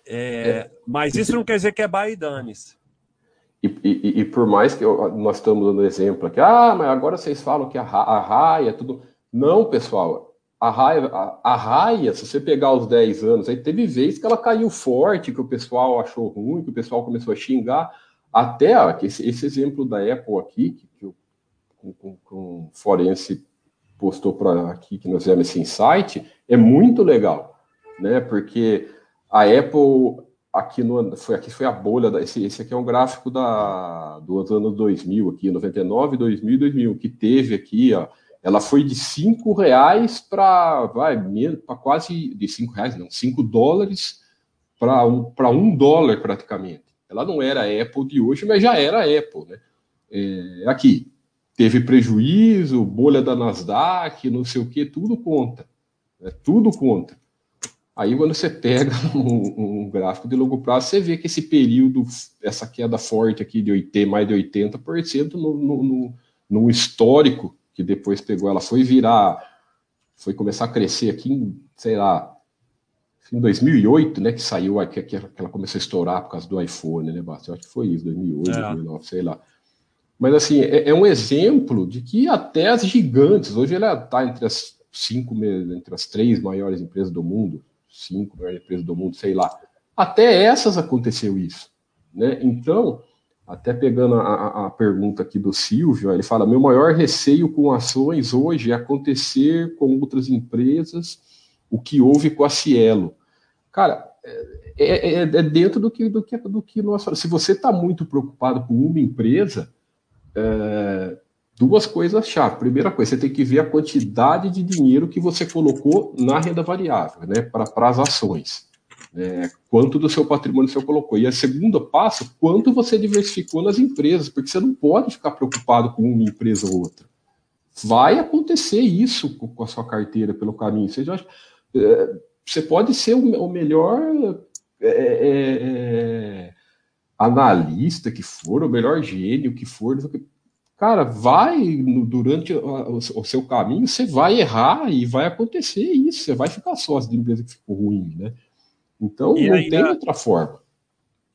É, é. Mas isso não quer dizer que é buy e dane-se. E, e, e, por mais que eu, nós estamos dando exemplo aqui, ah, mas agora vocês falam que a, a raia, tudo. Não, pessoal, a raia, a, a, raia, se você pegar os 10 anos, aí teve vez que ela caiu forte, que o pessoal achou ruim, que o pessoal começou a xingar. Até ó, esse, esse, exemplo da Apple aqui, que, que o com, com, forense postou para aqui, que nós fizemos esse insight, é muito legal, né? Porque a Apple aqui no foi aqui foi a bolha da, esse, esse aqui é um gráfico da dos anos 2000 aqui 99 2000 2000 que teve aqui ó ela foi de cinco reais para vai para quase de cinco reais não cinco dólares para um para um dólar praticamente ela não era a Apple de hoje, mas já era a Apple, né? É, aqui, teve prejuízo, bolha da Nasdaq, não sei o que, tudo conta. Né? Tudo conta. Aí quando você pega um, um, gráfico de longo prazo, você vê que esse período, essa queda forte aqui de 80, mais de 80% no, no, no, no histórico, que depois pegou, ela foi virar, foi começar a crescer aqui em, sei lá, em 2008, né, que saiu, que, que ela começou a estourar por causa do iPhone, né, Basti? Eu acho que foi isso, 2008, é. 2009, sei lá. Mas, assim, é, é, um exemplo de que até as gigantes, hoje ela está entre as cinco, entre as três maiores empresas do mundo, cinco maiores empresas do mundo, sei lá. Até essas aconteceu isso, né? Então, até pegando a, a, pergunta aqui do Silvio, ele fala: meu maior receio com ações hoje é acontecer com outras empresas o que houve com a Cielo. Cara, é, é, é, é dentro do que, do que, do que nós falamos. Se você está muito preocupado com uma empresa, é, duas coisas chave. Primeira coisa, você tem que ver a quantidade de dinheiro que você colocou na renda variável, né, para as ações. É, quanto do seu patrimônio você colocou. E a segunda passo, quanto você diversificou nas empresas, porque você não pode ficar preocupado com uma empresa ou outra. Vai acontecer isso com a sua carteira pelo caminho. Você, já, é, você pode ser o, melhor é, é, é, analista que for, o melhor gênio que for. Cara, vai durante o seu caminho, você vai errar e vai acontecer isso. Você vai ficar sócio de empresa que ficou ruim, né? Então e não ainda... tem outra forma.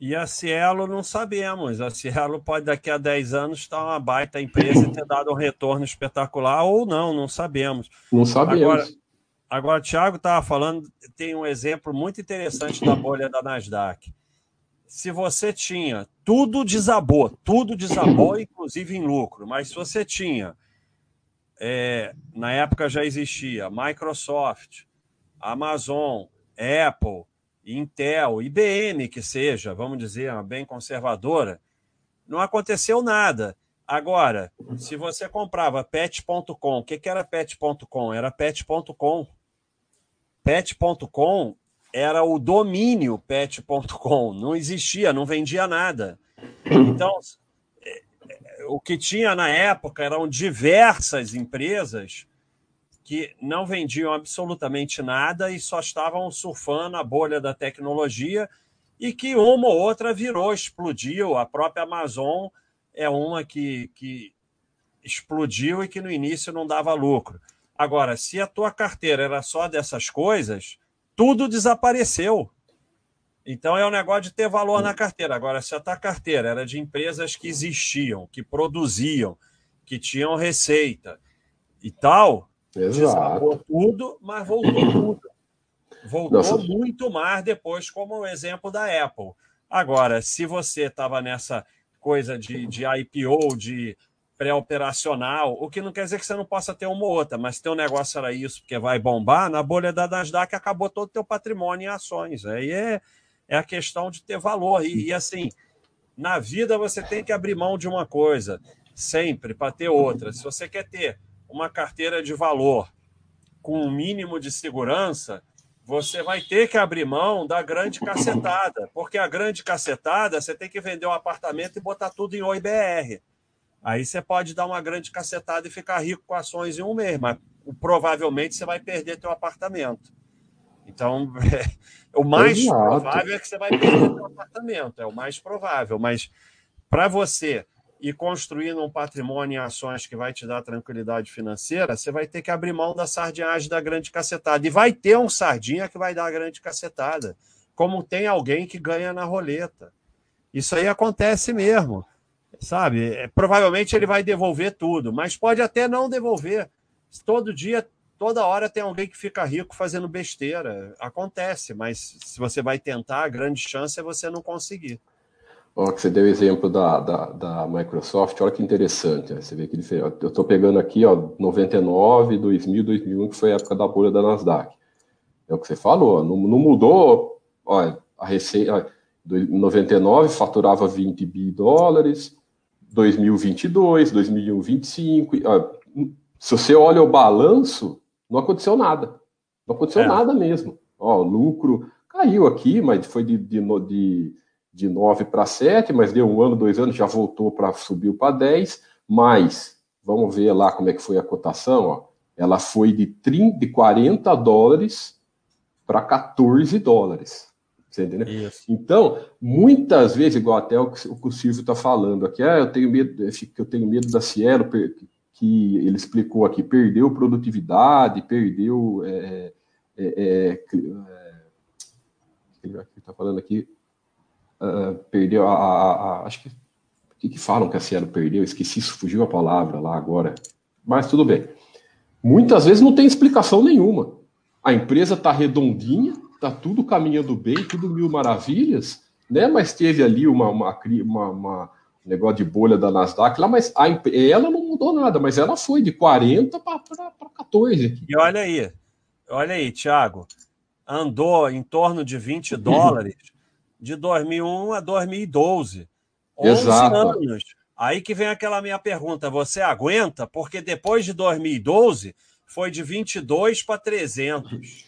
E a Cielo não sabemos. A Cielo pode daqui a 10 anos estar uma baita empresa e ter dado um retorno espetacular ou não, não sabemos. Não sabemos. Agora, agora Thiago estava falando, tem um exemplo muito interessante da bolha da Nasdaq. Se você tinha, tudo desabou, tudo desabou, inclusive em lucro, mas se você tinha, é, na época já existia Microsoft, Amazon, Apple, Intel, IBM que seja, vamos dizer, uma bem conservadora, não aconteceu nada. Agora, se você comprava pet.com, o que, que era pet.com? Era pet.com. Pet.com era o domínio pet.com, não existia, não vendia nada. Então, é, é, o que tinha na época eram diversas empresas que não vendiam absolutamente nada e só estavam surfando a bolha da tecnologia e que uma ou outra virou, explodiu. A própria Amazon é uma que, que explodiu e que no início não dava lucro. Agora, se a tua carteira era só dessas coisas, tudo desapareceu. Então é um negócio de ter valor na carteira. Agora, se a tua carteira era de empresas que existiam, que produziam, que tinham receita e tal, Exato. tudo, mas voltou tudo. Voltou Nossa. muito mais depois, como o exemplo da Apple. Agora, se você estava nessa coisa de, de IPO, de pré-operacional, o que não quer dizer que você não possa ter uma ou outra, mas teu negócio era isso, porque vai bombar, na bolha da Nasdaq acabou todo o teu patrimônio em ações. Aí é, é a questão de ter valor. E, e assim, na vida você tem que abrir mão de uma coisa, sempre, para ter outra. Se você quer ter uma carteira de valor com um mínimo de segurança, você vai ter que abrir mão da grande cacetada, porque a grande cacetada você tem que vender um apartamento e botar tudo em OIBR. Aí você pode dar uma grande cacetada e ficar rico com ações em um mês, mas provavelmente você vai perder teu apartamento. Então, é, o mais Exato. provável é que você vai perder teu apartamento, é o mais provável, mas para você e construindo um patrimônio em ações que vai te dar tranquilidade financeira, você vai ter que abrir mão da sardinhagem da grande cacetada. E vai ter um sardinha que vai dar a grande cacetada, como tem alguém que ganha na roleta. Isso aí acontece mesmo, sabe? É, provavelmente ele vai devolver tudo, mas pode até não devolver. Todo dia, toda hora tem alguém que fica rico fazendo besteira. Acontece, mas se você vai tentar, a grande chance é você não conseguir. Ó, que você deu o exemplo da, da, da, Microsoft, olha que interessante. Né? Você vê que Eu estou pegando aqui, ó, 99, 2000, 2001, que foi a época da bolha da Nasdaq. É o que você falou, não, não mudou. Olha, a receita. 99 faturava 20 bi dólares, 2022, 2001, 25. Ó, se você olha o balanço, não aconteceu nada. Não aconteceu é. nada mesmo. Ó, lucro caiu aqui, mas foi de, de, de de 9 para 7, mas deu um ano, dois anos, já voltou para subiu para 10, mas vamos ver lá como é que foi a cotação, ó. Ela foi de 30, de 40 dólares para 14 dólares. Você entendeu? Isso. Então, muitas vezes, igual até o que, o, Silvio está falando aqui, ah, eu tenho medo, eu tenho medo da Cielo, que ele explicou aqui, perdeu produtividade, perdeu. É, é, é, é ele está falando aqui, uh, perdeu a, a, a, Acho que. O que, que falam que a Cielo perdeu? Esqueci, fugiu a palavra lá agora. Mas tudo bem. Muitas vezes não tem explicação nenhuma. A empresa está redondinha, está tudo caminhando bem, tudo mil maravilhas, né? Mas teve ali uma, uma, uma, uma negócio de bolha da Nasdaq lá, mas a, ela não mudou nada, mas ela foi de 40 para 14. E olha aí, olha aí, Thiago. andou em torno de 20 dólares de 2001 a 2012. 11 Exato. anos. Aí que vem aquela minha pergunta: você aguenta? Porque depois de 2012 foi de 22 para 300.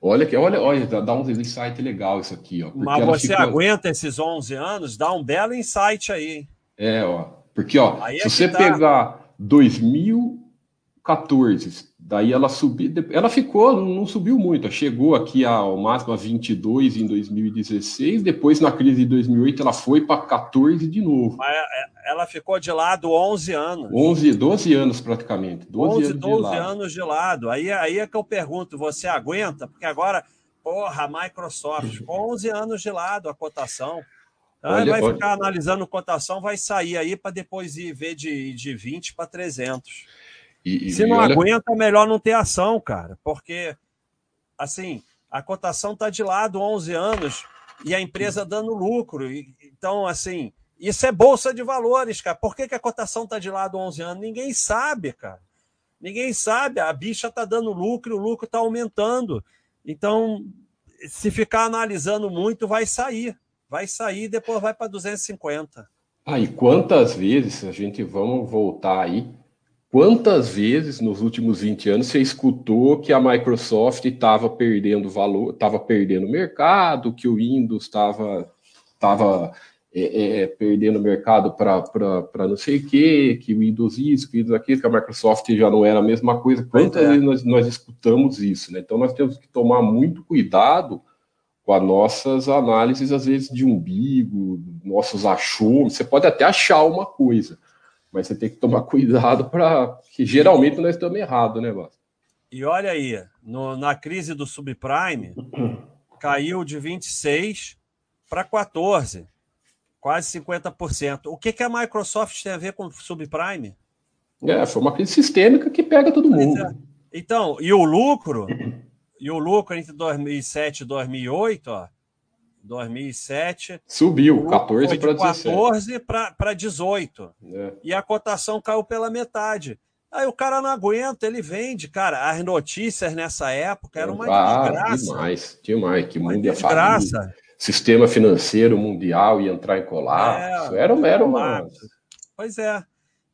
Olha que olha, olha, dá um insight legal isso aqui, ó. Mas você ficou... aguenta esses 11 anos, dá um belo insight aí. É, ó. Porque ó, é se você tá. pegar 2014 Daí ela subiu, ela ficou, não subiu muito, chegou aqui ao máximo a 22 em 2016, depois na crise de 2008 ela foi para 14 de novo. Mas é, é, ela ficou de lado 11 anos. 11, 12 anos praticamente. 12 11, anos 12 de lado. anos de lado. Aí, aí é que eu pergunto, você aguenta? Porque agora, porra, Microsoft, 11 anos de lado a cotação. Olha, vai olha... ficar analisando cotação, vai sair aí para depois ir ver de, de 20 para 300. E, Se não olha... aguenta, é melhor não ter ação, cara, porque assim a cotação está de lado 11 anos e a empresa dando lucro. Então, assim, isso é bolsa de valores, cara. Por que, que a cotação está de lado 11 anos? Ninguém sabe, cara. Ninguém sabe. A bicha está dando lucro, o lucro está aumentando. Então, se ficar analisando muito, vai sair. Vai sair, depois vai para 250. Ah, e quantas vezes a gente vamos voltar aí? Quantas vezes nos últimos 20 anos você escutou que a Microsoft estava perdendo valor, estava perdendo mercado, que o Windows estava tava, é, é, perdendo mercado para não sei o quê, que o Windows isso, que o Windows aquilo, que a Microsoft já não era a mesma coisa. Quantas é. vezes nós, nós escutamos isso? Né? Então nós temos que tomar muito cuidado com as nossas análises, às vezes, de umbigo, nossos achômetros. Você pode até achar uma coisa mas você tem que tomar cuidado para que geralmente nós estamos errados, né, Vasco? E olha aí, no, na crise do subprime, caiu de 26 para 14, quase 50%. O que, que a Microsoft tem a ver com subprime? É, foi uma crise sistêmica que pega todo mundo. É. Então, e o lucro, e o lucro entre 2007 e 2008, ó, 2007. Subiu, 14 para 17. 14 para 18. É. E a cotação caiu pela metade. Aí o cara não aguenta, ele vende. Cara, as notícias nessa época eram uma ah, desgraça. Demais, demais. Que mundo ia desgraça. Sistema financeiro mundial ia entrar em colapso. É, era, era uma. Pois é.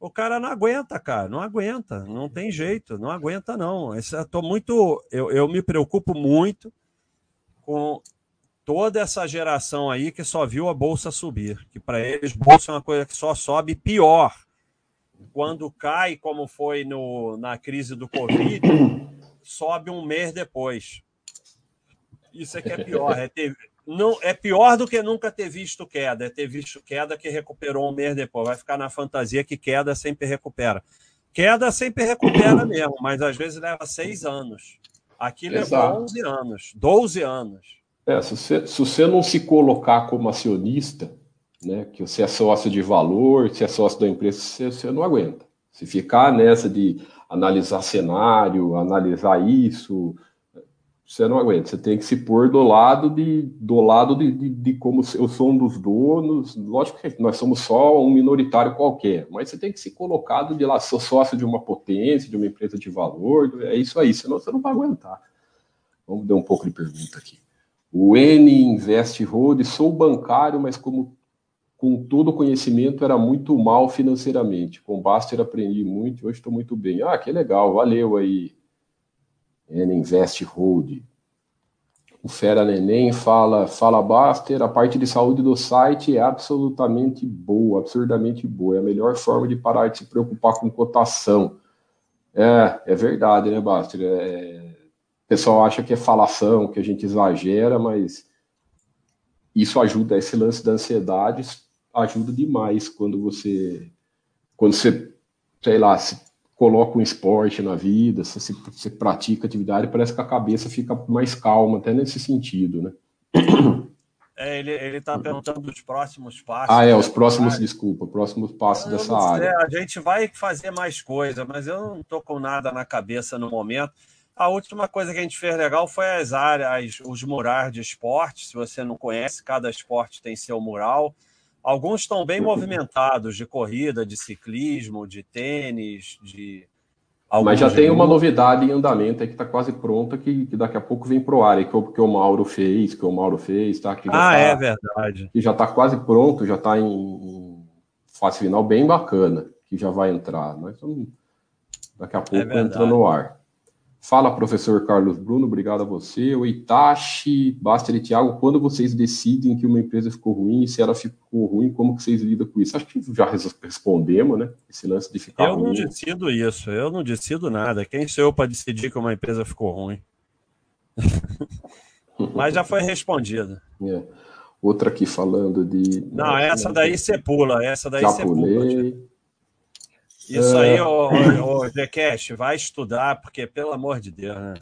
O cara não aguenta, cara, não aguenta, não tem jeito, não aguenta, não. Eu tô muito. Eu, eu me preocupo muito com toda essa geração aí que só viu a bolsa subir, que para eles bolsa é uma coisa que só sobe pior. Quando cai, como foi no, na crise do Covid, sobe um mês depois. Isso é que é pior. É, ter, não, é pior do que nunca ter visto queda. É ter visto queda que recuperou um mês depois. Vai ficar na fantasia que queda sempre recupera. Queda sempre recupera mesmo, mas às vezes leva seis anos. Aqui levou 11 anos, 12 anos. É, se você, se você não se colocar como acionista, né, que você é sócio de valor, se é sócio da empresa, você, você não aguenta. Se ficar nessa de analisar cenário, analisar isso, você não aguenta. Você tem que se pôr do lado de, do lado de, de, de, como eu sou um dos donos. Lógico que nós somos só um minoritário qualquer, mas você tem que se colocar de lá, sou sócio de uma potência, de uma empresa de valor. É isso aí, senão você não vai aguentar. Vamos dar um pouco de pergunta aqui. O N Invest Hold, sou bancário, mas como com todo o conhecimento era muito mal financeiramente. Com Baster aprendi muito hoje estou muito bem. Ah, que legal, valeu aí. N Invest Hold. O Fera Neném fala, fala Baster, a parte de saúde do site é absolutamente boa, absurdamente boa. É a melhor forma de parar de se preocupar com cotação. É, é verdade, né, Baster? É, o pessoal acha que é falação, que a gente exagera, mas isso ajuda, esse lance da ansiedade ajuda demais quando você, quando você, sei lá, se coloca um esporte na vida, se você, você pratica atividade, parece que a cabeça fica mais calma, até nesse sentido, né? É, ele está perguntando dos próximos passos. Ah, é, os próximos, desculpa, próximos passos dessa área. A gente vai fazer mais coisa, mas eu não estou com nada na cabeça no momento. A última coisa que a gente fez legal foi as áreas, os murais de esporte. Se você não conhece, cada esporte tem seu mural. Alguns estão bem movimentados de corrida, de ciclismo, de tênis, de Mas já tem uma novidade em andamento aí que está quase pronta, que, que, daqui a pouco vem pro ar, que, o, que o Mauro fez, que o Mauro fez, tá? Que ah, tá, é verdade. Que já está quase pronto, já está em, em, fase final bem bacana, que já vai entrar. Mas então, daqui a pouco é entra no ar. Fala, professor Carlos Bruno, obrigado a você. O Itachi, Baster e Thiago, quando vocês decidem que uma empresa ficou ruim, e se ela ficou ruim, como que vocês lidam com isso? Acho que já respondemos, né? Esse lance de ficar eu ruim. Eu não decido isso, eu não decido nada. Quem sou eu para decidir que uma empresa ficou ruim? Mas já foi respondido. É. Outra aqui falando de. Não, essa daí você pula, essa daí você pula. Isso aí, ô, ô, ô vai estudar, porque, pelo amor de Deus, né?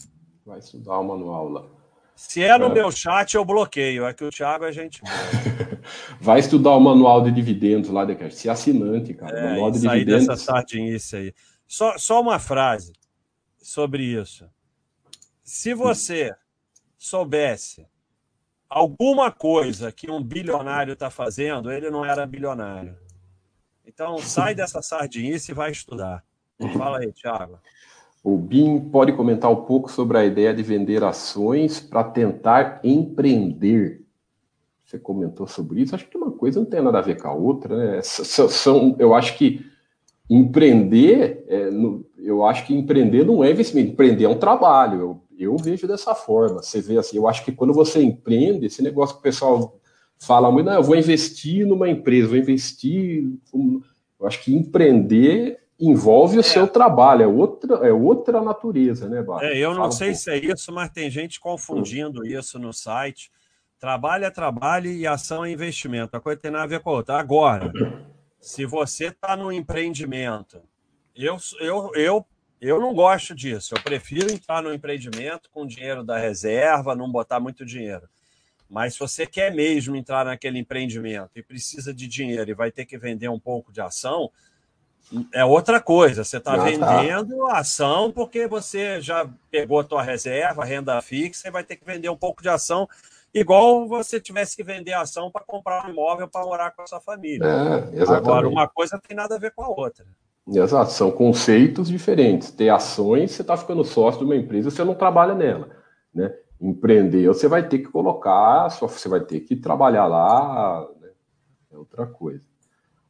Vai estudar o manual lá. Se é no é. meu chat, eu bloqueio. É que o Thiago é gente Vai estudar o manual de dividendos lá, Decast. Se é assinante, cara. É, manual de dividendos. dessa sardinice aí. Só, só uma frase sobre isso. Se você soubesse alguma coisa que um bilionário está fazendo, ele não era bilionário. Então sai dessa sardinice e vai estudar. Fala aí, Thiago. O BIM pode comentar um pouco sobre a ideia de vender ações para tentar empreender. Você comentou sobre isso. Acho que uma coisa não tem nada a ver com a outra, né? São, eu acho que empreender, é, eu acho que empreender não é investimento, empreender é um trabalho. Eu, eu vejo dessa forma. Você vê assim, eu acho que quando você empreende, esse negócio que o pessoal fala muito, não, eu vou investir numa empresa, vou investir. Eu acho que empreender envolve é. o seu trabalho, é outra, é outra natureza, né, Bárbara? É, eu não Fala sei um se é isso, mas tem gente confundindo hum. isso no site. Trabalho é trabalho e ação é investimento. A coisa tem nada a ver com a outra. Agora, se você está no empreendimento, eu, eu, eu, eu não gosto disso. Eu prefiro entrar no empreendimento com dinheiro da reserva, não botar muito dinheiro. Mas se você quer mesmo entrar naquele empreendimento e precisa de dinheiro e vai ter que vender um pouco de ação, é outra coisa. Você está ah, tá. vendendo tá. ação porque você já pegou a tua reserva, renda fixa, e vai ter que vender um pouco de ação, igual você tivesse que vender ação para comprar um imóvel para morar com a sua família. É, Agora, uma coisa não tem nada a ver com a outra. Exato, são conceitos diferentes. Ter ações, você está ficando sócio de uma empresa, você não trabalha nela. Né? Empreender, você vai ter que colocar, só você vai ter que trabalhar lá, né? é outra coisa.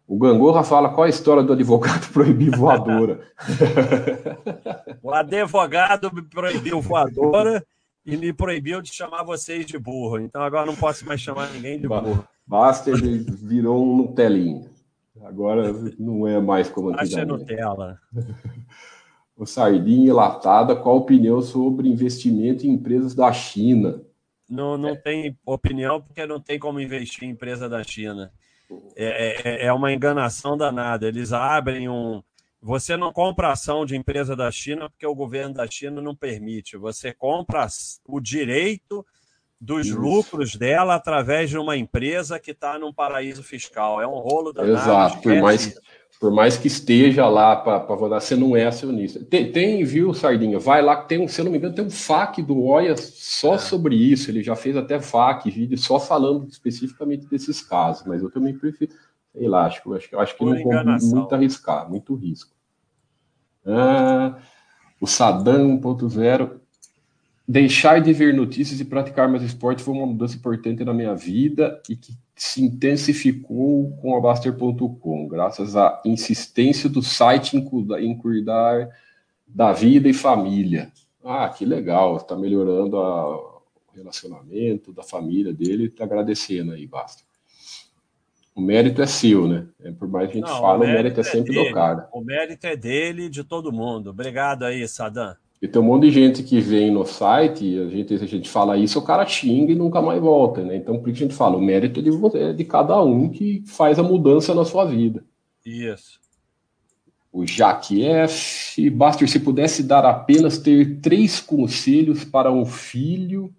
O Gangorra fala qual a história do advogado proibir voadora. o advogado me proibiu voadora e me proibiu de chamar vocês de burro. Então agora não posso mais chamar ninguém de burro. Basta ele virou um Nutelinha. Agora não é mais como antigamente. Acha Nutella. o Sardinha Latada, qual a opinião sobre investimento em empresas da China? Não, não é. tem opinião, porque não tem como investir em empresa da China. É, é, é, uma enganação danada. Eles abrem um. Você não compra ação de empresa da China porque o governo da China não permite. Você compra o direito dos Isso. lucros dela através de uma empresa que está num paraíso fiscal. É um rolo danado. Exato, por mais, por mais que esteja lá para rodar, você não é acionista. Tem, tem, viu, Sardinha? Vai lá, tem, se eu não me engano, tem um FAQ do Oia só é. sobre isso. Ele já fez até FAQ, vídeo só falando especificamente desses casos, mas eu também prefiro, sei lá, acho, acho, acho que não convém muito arriscar, muito risco. Ah, o Saddam 1.0 deixar de ver notícias e praticar mais esporte foi uma mudança importante na minha vida e que se intensificou com a Baster.com, graças à insistência do site em cuidar da vida e família. Ah, que legal, está melhorando a, o relacionamento da família dele, está agradecendo aí, Baster. O mérito é seu, né? É, por mais que a gente Não, fale, o mérito, o mérito é, é sempre dele. do cara. O mérito é dele e de todo mundo. Obrigado aí, Sadam. E tem um monte de gente que vem no site, e a gente, a gente fala isso, o cara xinga e nunca mais volta, né? Então, por que a gente fala? O mérito é de, é de cada um que faz a mudança na sua vida. Isso. O Jaque F. Baster, se pudesse dar apenas ter três conselhos para um filho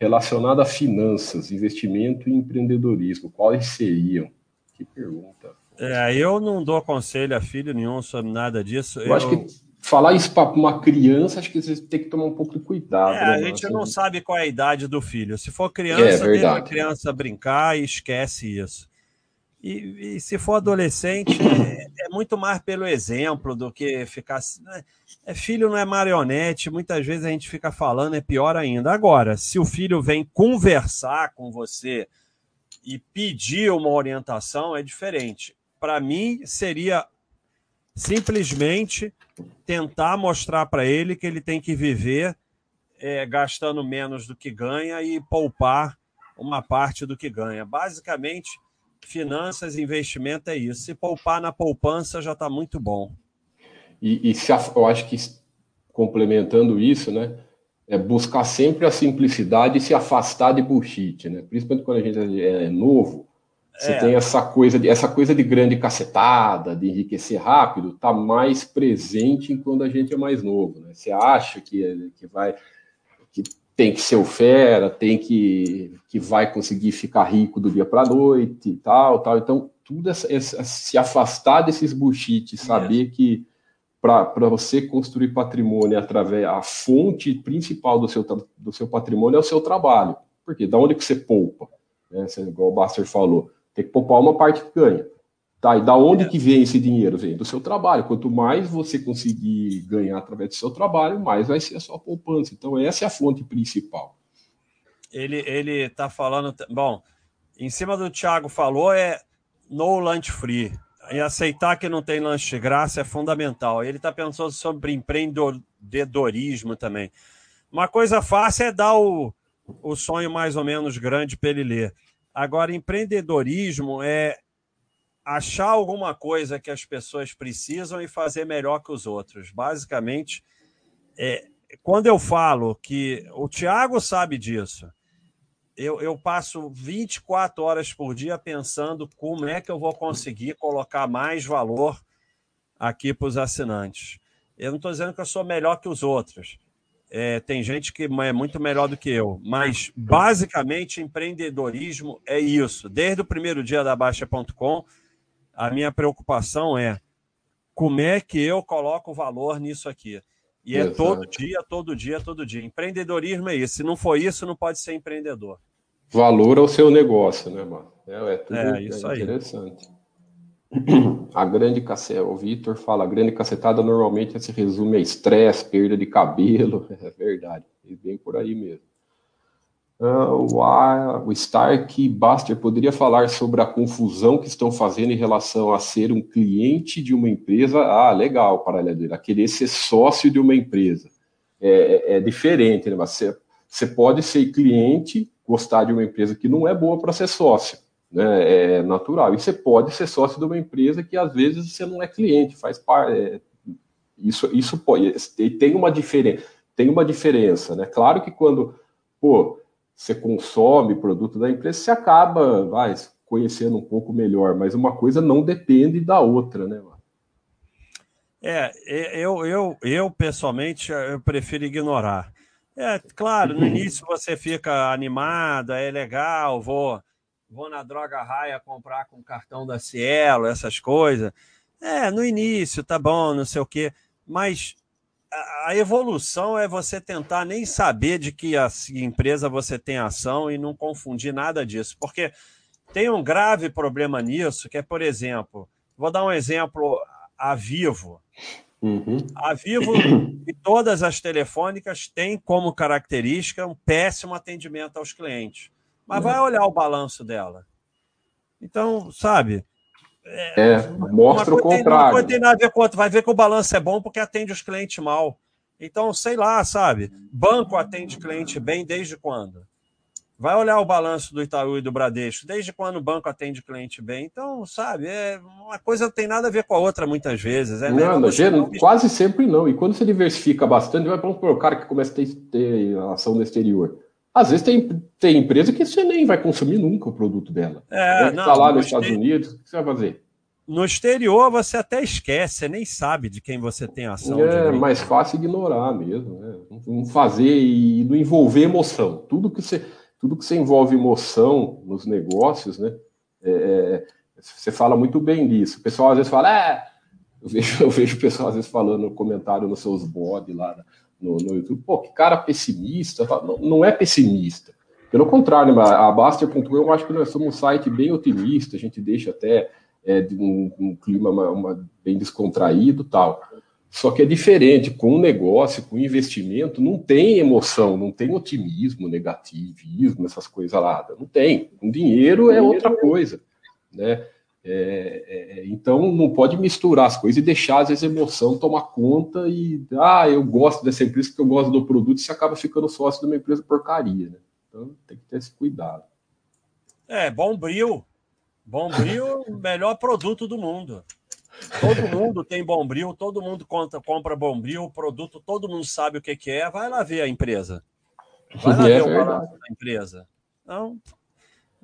relacionado a finanças, investimento e empreendedorismo, quais seriam? Que pergunta. É, eu não dou conselho a filho nenhum sobre nada disso. Eu, eu... acho que falar isso para uma criança, acho que você tem que tomar um pouco de cuidado. É, né, a gente não sabe qual é a idade do filho. Se for criança, é, deixa a criança brincar e esquece isso. E, e se for adolescente, é, é, muito mais pelo exemplo do que ficar. Né? É, filho não é marionete, muitas vezes a gente fica falando, é pior ainda. Agora, se o filho vem conversar com você e pedir uma orientação, é diferente. Para mim, seria simplesmente tentar mostrar para ele que ele tem que viver é, gastando menos do que ganha e poupar uma parte do que ganha. Basicamente, finanças e investimento é isso. Se poupar na poupança já está muito bom. E, e se, eu acho que complementando isso, né, é buscar sempre a simplicidade e se afastar de bullshit, né? Principalmente quando a gente é novo, você é. tem essa coisa de essa coisa de grande cacetada, de enriquecer rápido, tá mais presente quando a gente é mais novo, né? Você acha que, que vai que tem que ser o fera, tem que que vai conseguir ficar rico do dia para a noite e tal, tal. Então, tudo se afastar desses bullshit, saber que para você construir patrimônio através a fonte principal do seu, do seu patrimônio é o seu trabalho. Porque da onde que você poupa? Né? Você, igual o Baster falou, tem que poupar uma parte que ganha. Tá, e da onde é. que vem esse dinheiro? Vem do seu trabalho. Quanto mais você conseguir ganhar através do seu trabalho, mais vai ser a sua poupança. Então, essa é a fonte principal. Ele ele está falando. Bom, em cima do Thiago falou, é no lunch free. E aceitar que não tem lanche de graça é fundamental. Ele está pensando sobre empreendedorismo também. Uma coisa fácil é dar o, o sonho mais ou menos grande para ele ler. Agora, empreendedorismo é achar alguma coisa que as pessoas precisam e fazer melhor que os outros. Basicamente, é, quando eu falo que o Tiago sabe disso, eu, eu passo 24 horas por dia pensando como é que eu vou conseguir colocar mais valor aqui para os assinantes. Eu não estou dizendo que eu sou melhor que os outros, é, tem gente que é muito melhor do que eu, mas basicamente empreendedorismo é isso. Desde o primeiro dia da Baixa.com, a minha preocupação é como é que eu coloco valor nisso aqui. E é Exato. todo dia, todo dia, todo dia. Empreendedorismo é isso. Se não for isso, não pode ser empreendedor. Valor ao seu negócio, né, mano? É, é tudo é, isso é interessante. A grande cacetada, o Vitor fala, a grande cacetada normalmente se resume a estresse, perda de cabelo, é verdade, e bem por aí mesmo. Uh, o, o Stark Buster poderia falar sobre a confusão que estão fazendo em relação a ser um cliente de uma empresa. Ah, legal, paralelo, a querer ser sócio de uma empresa. É, é, é diferente, né? Você, você pode ser cliente, gostar de uma empresa que não é boa para ser sócio né, é natural. E você pode ser sócio de uma empresa que às vezes você não é cliente, faz parte. É, isso, isso pode. Tem uma diferença. Tem uma diferença, né? Claro que quando pô, você consome produto da empresa, você acaba vai, conhecendo um pouco melhor, mas uma coisa não depende da outra, né? É, eu, eu, eu pessoalmente eu prefiro ignorar. É, claro, no início você fica animado, é legal, vou vou na droga raia comprar com cartão da Cielo, essas coisas. É, no início, tá bom, não sei o quê, mas a, evolução é você tentar nem saber de que empresa você tem ação e não confundir nada disso, porque tem um grave problema nisso, que é, por exemplo, vou dar um exemplo, a Vivo. Uhum. A Vivo e todas as telefônicas têm como característica um péssimo atendimento aos clientes mas vai olhar o balanço dela. Então, sabe? É, é mostra o contrário. Não tem nada a ver com. Vai ver que o balanço é bom porque atende os clientes mal. Então, sei lá, sabe? Banco atende cliente bem desde quando? Vai olhar o balanço do Itaú e do Bradesco. Desde quando o banco atende cliente bem? Então, sabe, é, uma coisa não tem nada a ver com a outra muitas vezes. É não, não, quase sempre não. E quando você diversifica bastante, vai para o cara que começa a ter, ter ação no exterior. Às vezes tem, tem empresa que você nem vai consumir nunca o produto dela. É, não, tá lá nos Estados Unidos, o que você vai fazer? No exterior você até esquece, você nem sabe de quem você tem ação. É mais fácil ignorar mesmo, né? Não fazer e não envolver emoção. Tudo que você, tudo que você envolve emoção nos negócios, né? É, é você fala muito bem disso. O pessoal às vezes fala, é, eu vejo, eu vejo o pessoal às vezes falando comentário nos seus bodes lá, no, no YouTube, pô, que cara pessimista. Não, não é pessimista. Pelo contrário, a Baster.com eu acho que nós somos um site bem otimista, a gente deixa até é, um, um clima uma, uma, bem descontraído tal. Só que é diferente, com o negócio, com o investimento, não tem emoção, não tem otimismo, negativismo, essas coisas lá. Não tem. Com dinheiro é outra coisa. Né? É, é, é, então não pode misturar as coisas e deixar às vezes a emoção tomar conta e ah, eu gosto dessa empresa porque eu gosto do produto e você acaba ficando sócio de uma empresa porcaria, né? Então tem que ter esse cuidado. É, bom bril. Bom bril, melhor produto do mundo. Todo mundo tem Bombril, todo mundo conta, compra Bombril, produto, todo mundo sabe o que, que é. Vai lá ver a empresa. Vai lá é ver o balanço da empresa. Não,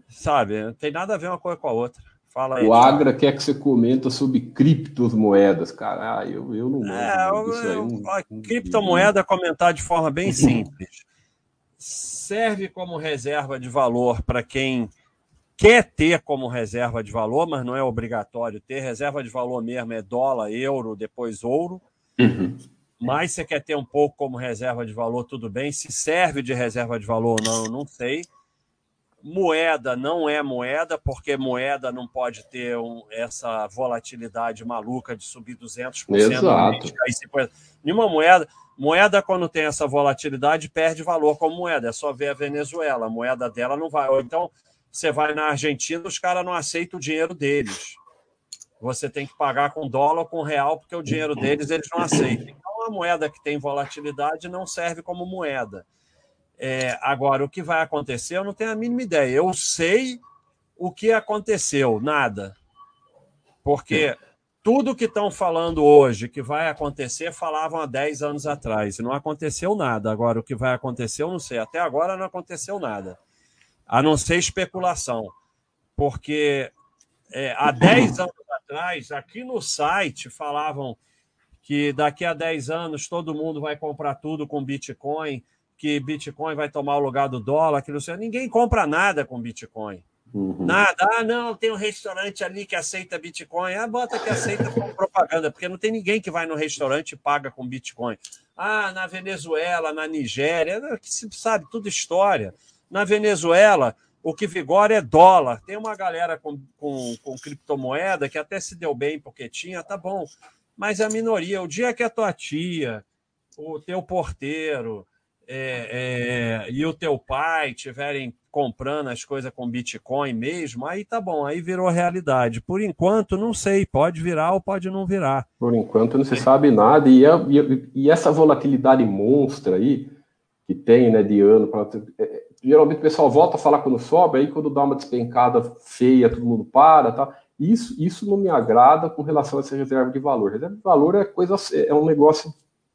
sabe, não tem nada a ver uma coisa com a outra. Fala aí, o Agra quer que você comenta sobre criptomoedas, cara. Ah, eu, eu não é, eu, a criptomoeda comentar de forma bem simples. Serve como reserva de valor para quem quer ter como reserva de valor, mas não é obrigatório ter. Reserva de valor mesmo é dólar, euro, depois ouro. Uhum. Mas você quer ter um pouco como reserva de valor, tudo bem. Se serve de reserva de valor ou não, não sei. Moeda não é moeda, porque moeda não pode ter um, essa volatilidade maluca de subir 200%. Exato. Nenhuma moeda. Moeda, quando tem essa volatilidade, perde valor como moeda. É só ver a Venezuela. A moeda dela não vai. Ou então, você vai na Argentina, os caras não aceitam o dinheiro deles. Você tem que pagar com dólar ou com real, porque o dinheiro deles eles não aceitam. Então, a moeda que tem volatilidade não serve como moeda. É, agora, o que vai acontecer, eu não tenho a mínima ideia. Eu sei o que aconteceu, nada. Porque tudo que estão falando hoje que vai acontecer, falavam há 10 anos atrás. E não aconteceu nada. Agora, o que vai acontecer, eu não sei. Até agora não aconteceu nada a não ser especulação. Porque é, há 10 anos atrás, aqui no site, falavam que daqui a 10 anos todo mundo vai comprar tudo com Bitcoin, que Bitcoin vai tomar o lugar do dólar, que não sei. Ninguém compra nada com Bitcoin. Uhum. Nada. Ah, não, tem um restaurante ali que aceita Bitcoin. Ah, bota que aceita com propaganda, porque não tem ninguém que vai no restaurante e paga com Bitcoin. Ah, na Venezuela, na Nigéria, que se sabe, tudo história. Na Venezuela, o que vigora é dólar. Tem uma galera com, com, com criptomoeda que até se deu bem porque tinha, tá bom. Mas a minoria, o dia que a tua tia, o teu porteiro é, é, e o teu pai tiverem comprando as coisas com Bitcoin mesmo, aí tá bom, aí virou realidade. Por enquanto, não sei, pode virar ou pode não virar. Por enquanto não se sabe nada, e, e, e essa volatilidade monstra aí, que tem, né, de ano para geralmente o pessoal volta a falar quando sobe, aí quando dá uma despencada feia, todo mundo para, tá? Isso, isso não me agrada com relação a essa reserva de valor. Reserva de valor é coisa, é um negócio,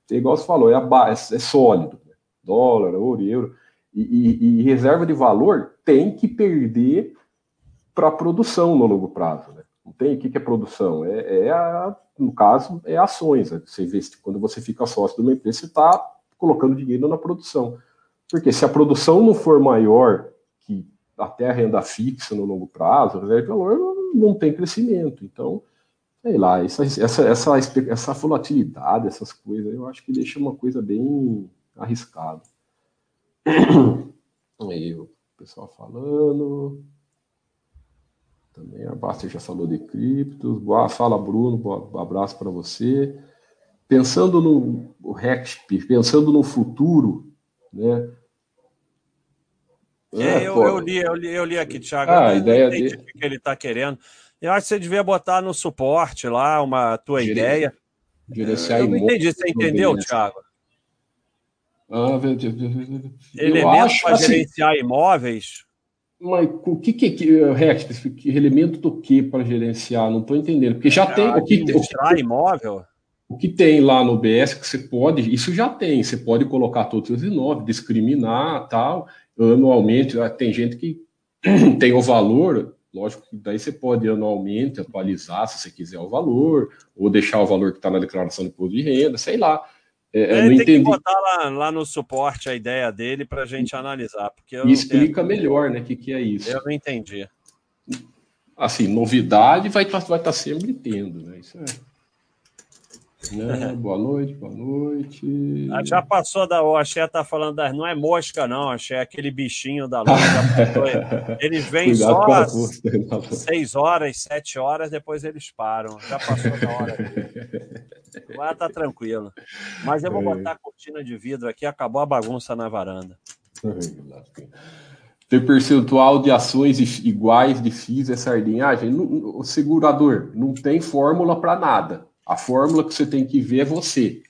igual você falou, é, é, é sólido? Dólar, ouro, euro. E, e, e, reserva de valor tem que perder para produção no longo prazo. Né? Não tem o que, que é produção? É, é a, no caso, é ações. Né? Você vê, quando você fica sócio de uma empresa, você está colocando dinheiro na produção. Porque se a produção não for maior que até a renda fixa no longo prazo, a reserva de valor não, não tem crescimento. Então, sei lá, essa, essa, essa, essa volatilidade, essas coisas, eu acho que deixa uma coisa bem arriscada. Aí o pessoal falando. Também a Basta já falou de criptos. Boa, fala, Bruno. Boa, abraço para você. Pensando no REXP, pensando no futuro, né? É, é eu, eu, li, eu, li, eu li aqui, Thiago. Ah, a ideia dele. O que ele está querendo. Eu acho que você devia botar no suporte lá uma tua ideia. Gerenciar eu não entendi, você entendeu, Thiago? Ah, Elemento para assim, gerenciar imóveis. Mas o que que, que Rex, elemento do que para gerenciar? Não estou entendendo, porque já ah, tem o que, o que imóvel. O que tem lá no BS que você pode, isso já tem, você pode colocar todos os imóveis, discriminar tal, anualmente, ah, tem gente que tem o valor, lógico que daí você pode anualmente atualizar se você quiser o valor, ou deixar o valor que está na declaração de imposto de renda, sei lá. É, é, tem entendi. que botar lá, lá, no suporte a ideia dele para a gente analisar. Porque e explica tenho... melhor né, o que, que é isso. Eu não entendi. Assim, novidade vai estar vai tá sempre tendo, né? Isso é. É, boa noite, boa noite. Ah, já passou da. O Axé tá falando das. Não é mosca, não, Axé, é aquele bichinho da luz. eles vêm só às 6 horas, 7 horas, depois eles param. Já passou da hora. Agora tá tranquilo. Mas eu vou é. botar a cortina de vidro aqui, acabou a bagunça na varanda. Tem percentual de ações iguais de FIIs e sardinhagem? O segurador não tem fórmula para nada. A fórmula que você tem que ver é você,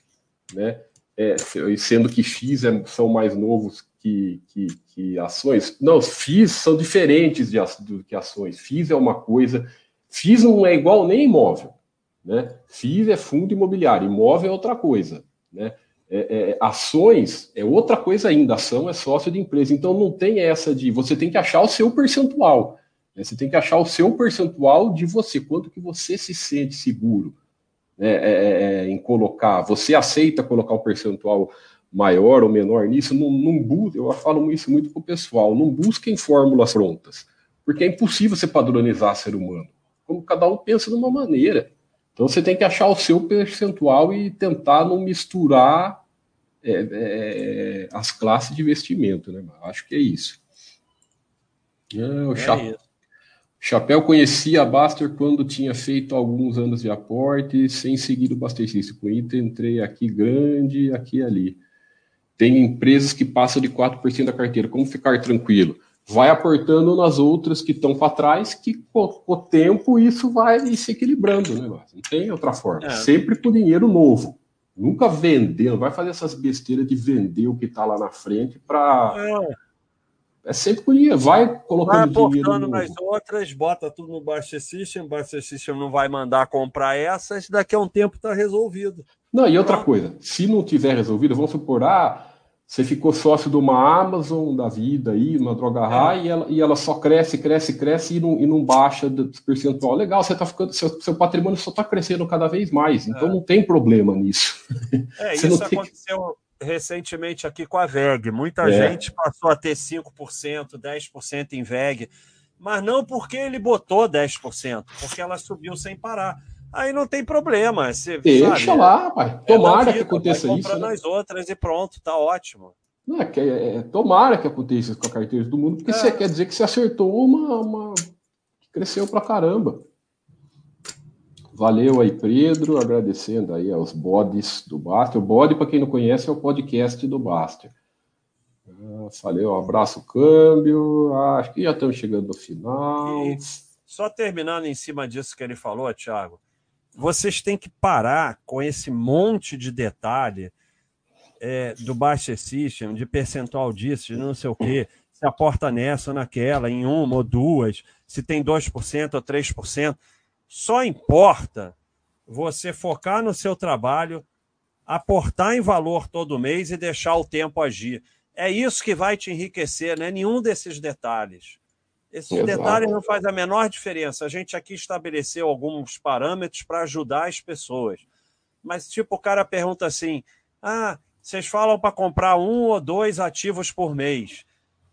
né? É, sendo que FIIs é, são mais novos que, que, que, ações. Não, FIIs são diferentes de, do que ações. FIIs é uma coisa. FIIs não é igual nem imóvel. Né? FIIs é fundo imobiliário, imóvel é outra coisa. Né? É, é, ações é outra coisa ainda. Ação é sócio de empresa. Então não tem essa de você tem que achar o seu percentual. Né? Você tem que achar o seu percentual de você, quanto que você se sente seguro né, é, é, é, em colocar, você aceita colocar um percentual maior ou menor nisso, não, não busca, eu falo isso muito para o pessoal, não busquem fórmulas prontas, porque é impossível você padronizar ser humano, como cada um pensa de uma maneira. Então você tem que achar o seu percentual e tentar não misturar é, é, as classes de investimento, né? Acho que é isso. É, o é isso. Chapéu conhecia a Baster quando tinha feito alguns anos de aporte, sem seguir o Baster System. Com ITA entrei aqui grande, aqui e ali. Tem empresas que passam de 4% da carteira. Como ficar tranquilo? Vai aportando nas outras que estão para trás, que com, com, o tempo isso vai se equilibrando, né? Não tem outra forma. É. Sempre com dinheiro novo. Nunca vendendo, vai fazer essas besteiras de vender o que está lá na frente para. É é sempre por dinheiro, vai colocando vai dinheiro. nas outras, bota tudo no Baixa System, o Baixa System não vai mandar comprar essas, daqui a um tempo está resolvido. Não, e outra coisa, se não tiver resolvido, vamos supor, ah, você ficou sócio de uma Amazon da vida aí, uma droga é. e, ela, e ela só cresce, cresce, cresce e não, e não baixa do percentual. Legal, você tá ficando, seu, seu patrimônio só está crescendo cada vez mais, então é. não tem problema nisso. É, isso aconteceu. Recentemente aqui com a VEG. Muita é. gente passou a ter 5%, 10% em VEG, mas não porque ele botou 10%, porque ela subiu sem parar. Aí não tem problema. Você, Deixa sabe, lá, pai. É tomara é que aconteça vai isso. Né? nas outras e pronto, tá ótimo. Não, é, é, é, tomara que aconteça isso com a carteira do mundo, porque você quer dizer que você acertou uma, uma que cresceu pra caramba. Valeu aí, Pedro, agradecendo aí aos bodes do Baster. O bode, para quem não conhece, é o podcast do Baster. Ah, valeu, um abraço, câmbio. Ah, acho que já estamos chegando no final. E só terminando em cima disso que ele falou, Thiago, vocês têm que parar com esse monte de detalhe é, do Baster System, de percentual disso, de não sei o quê, se aporta nessa ou naquela, em uma ou duas, se tem 2% ou 3%. Só importa você focar no seu trabalho, aportar em valor todo mês e deixar o tempo agir. É isso que vai te enriquecer, não é nenhum desses detalhes. Esses Exato. detalhes não fazem a menor diferença. A gente aqui estabeleceu alguns parâmetros para ajudar as pessoas. Mas, tipo, o cara pergunta assim: ah, vocês falam para comprar um ou dois ativos por mês.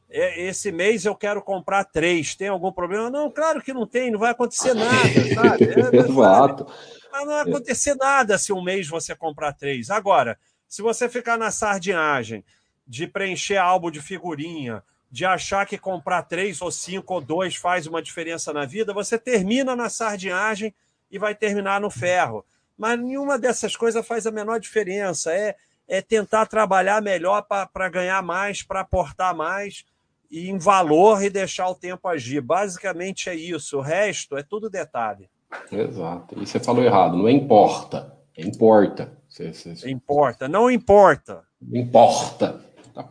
É, esse mês eu quero comprar três, tem algum problema? Não, claro que não tem, não vai acontecer nada, sabe? É, Exato. Mas não vai acontecer nada se um mês você comprar três. Agora, se você ficar na sardinhagem de preencher álbum de figurinha, de achar que comprar três ou cinco ou dois faz uma diferença na vida, você termina na sardinhagem e vai terminar no ferro. Mas nenhuma dessas coisas faz a menor diferença. É, é tentar trabalhar melhor para ganhar mais, para aportar mais e em valor e deixar o tempo agir. Basicamente é isso. O resto é tudo detalhe. Exato. E você falou errado. Não é importa. É importa. Você, você... Importa. Não importa. Importa.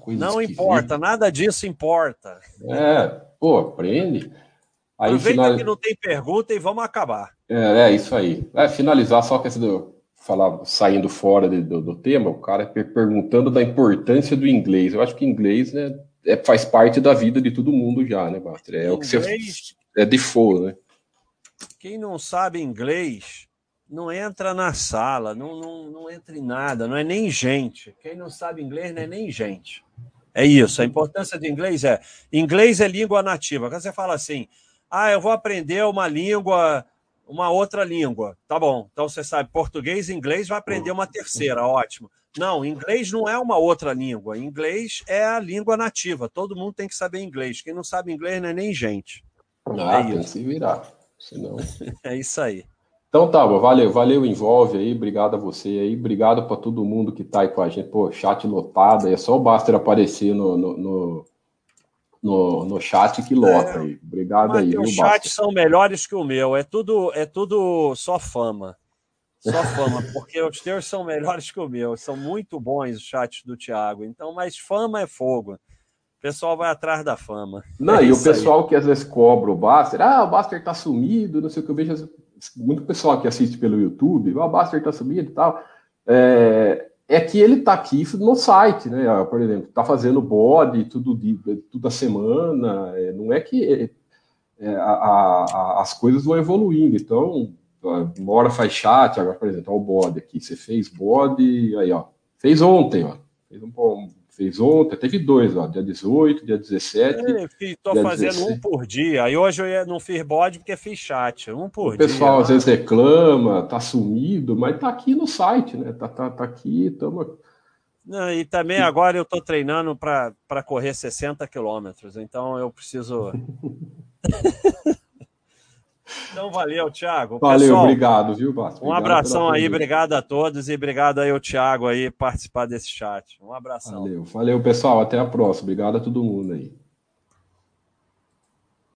Não importa. Nada disso importa. É. Pô, aprende. Aí, Aproveita final... que não tem pergunta e vamos acabar. É, é isso aí. É, finalizar só com esse do, falar, saindo fora de, do, do, tema, o cara perguntando da importância do inglês. Eu acho que inglês, né, é, faz parte da vida de todo mundo já, né, Master? É inglês, o que você. É default, né? Quem não sabe inglês não entra na sala, não, não, não entra em nada, não é nem gente. Quem não sabe inglês não é nem gente. É isso. A importância do inglês é: inglês é língua nativa. Quando você fala assim, ah, eu vou aprender uma língua uma outra língua. Tá bom. Então você sabe português e inglês, vai aprender uma terceira, ótimo. Não, inglês não é uma outra língua. Inglês é a língua nativa. Todo mundo tem que saber inglês. Quem não sabe inglês não é nem gente. Ah, é tem que se virar. Senão... é isso aí. Então tá, valeu, valeu, envolve aí, obrigado a você aí, obrigado para todo mundo que tá aí com a gente, pô, chat lotado, é só o Baster aparecer no, no, no, no, no chat que lota é, aí, obrigado aí, Os chats são melhores que o meu, é tudo, é tudo só fama, só fama, porque os teus são melhores que o meu, são muito bons os chats do Thiago, então, mas fama é fogo, o pessoal vai atrás da fama. Não, é e o pessoal aí. que às vezes cobra o Baster, ah, o Baster tá sumido, não sei o que, eu vejo muito pessoal que assiste pelo YouTube, o oh, Buster tá subindo e tal, é, é que ele tá aqui no site, né? Por exemplo, tá fazendo body tudo, toda semana, é, não é que é, é, a, a, as coisas vão evoluindo, então uma hora faz chat, agora, por exemplo, o body aqui, você fez body, aí ó, fez ontem, ó, fez um, fez ontem, teve dois, ó, dia 18, dia 17. Estou fazendo 16. um por dia. Aí hoje eu não fiz bode porque fiz chat. Um por o dia. O pessoal às vezes reclama, tá sumido, mas tá aqui no site, né? Tá, tá, tá aqui, estamos. E também agora eu estou treinando para correr 60 quilômetros, então eu preciso. Então, valeu, Thiago. Valeu, Pessoal, obrigado, viu, Basta? Um abração aí, obrigado a todos e obrigado aí ao Thiago aí participar desse chat. Um abração. Valeu, valeu, pessoal. Até a próxima. Obrigado a todo mundo aí.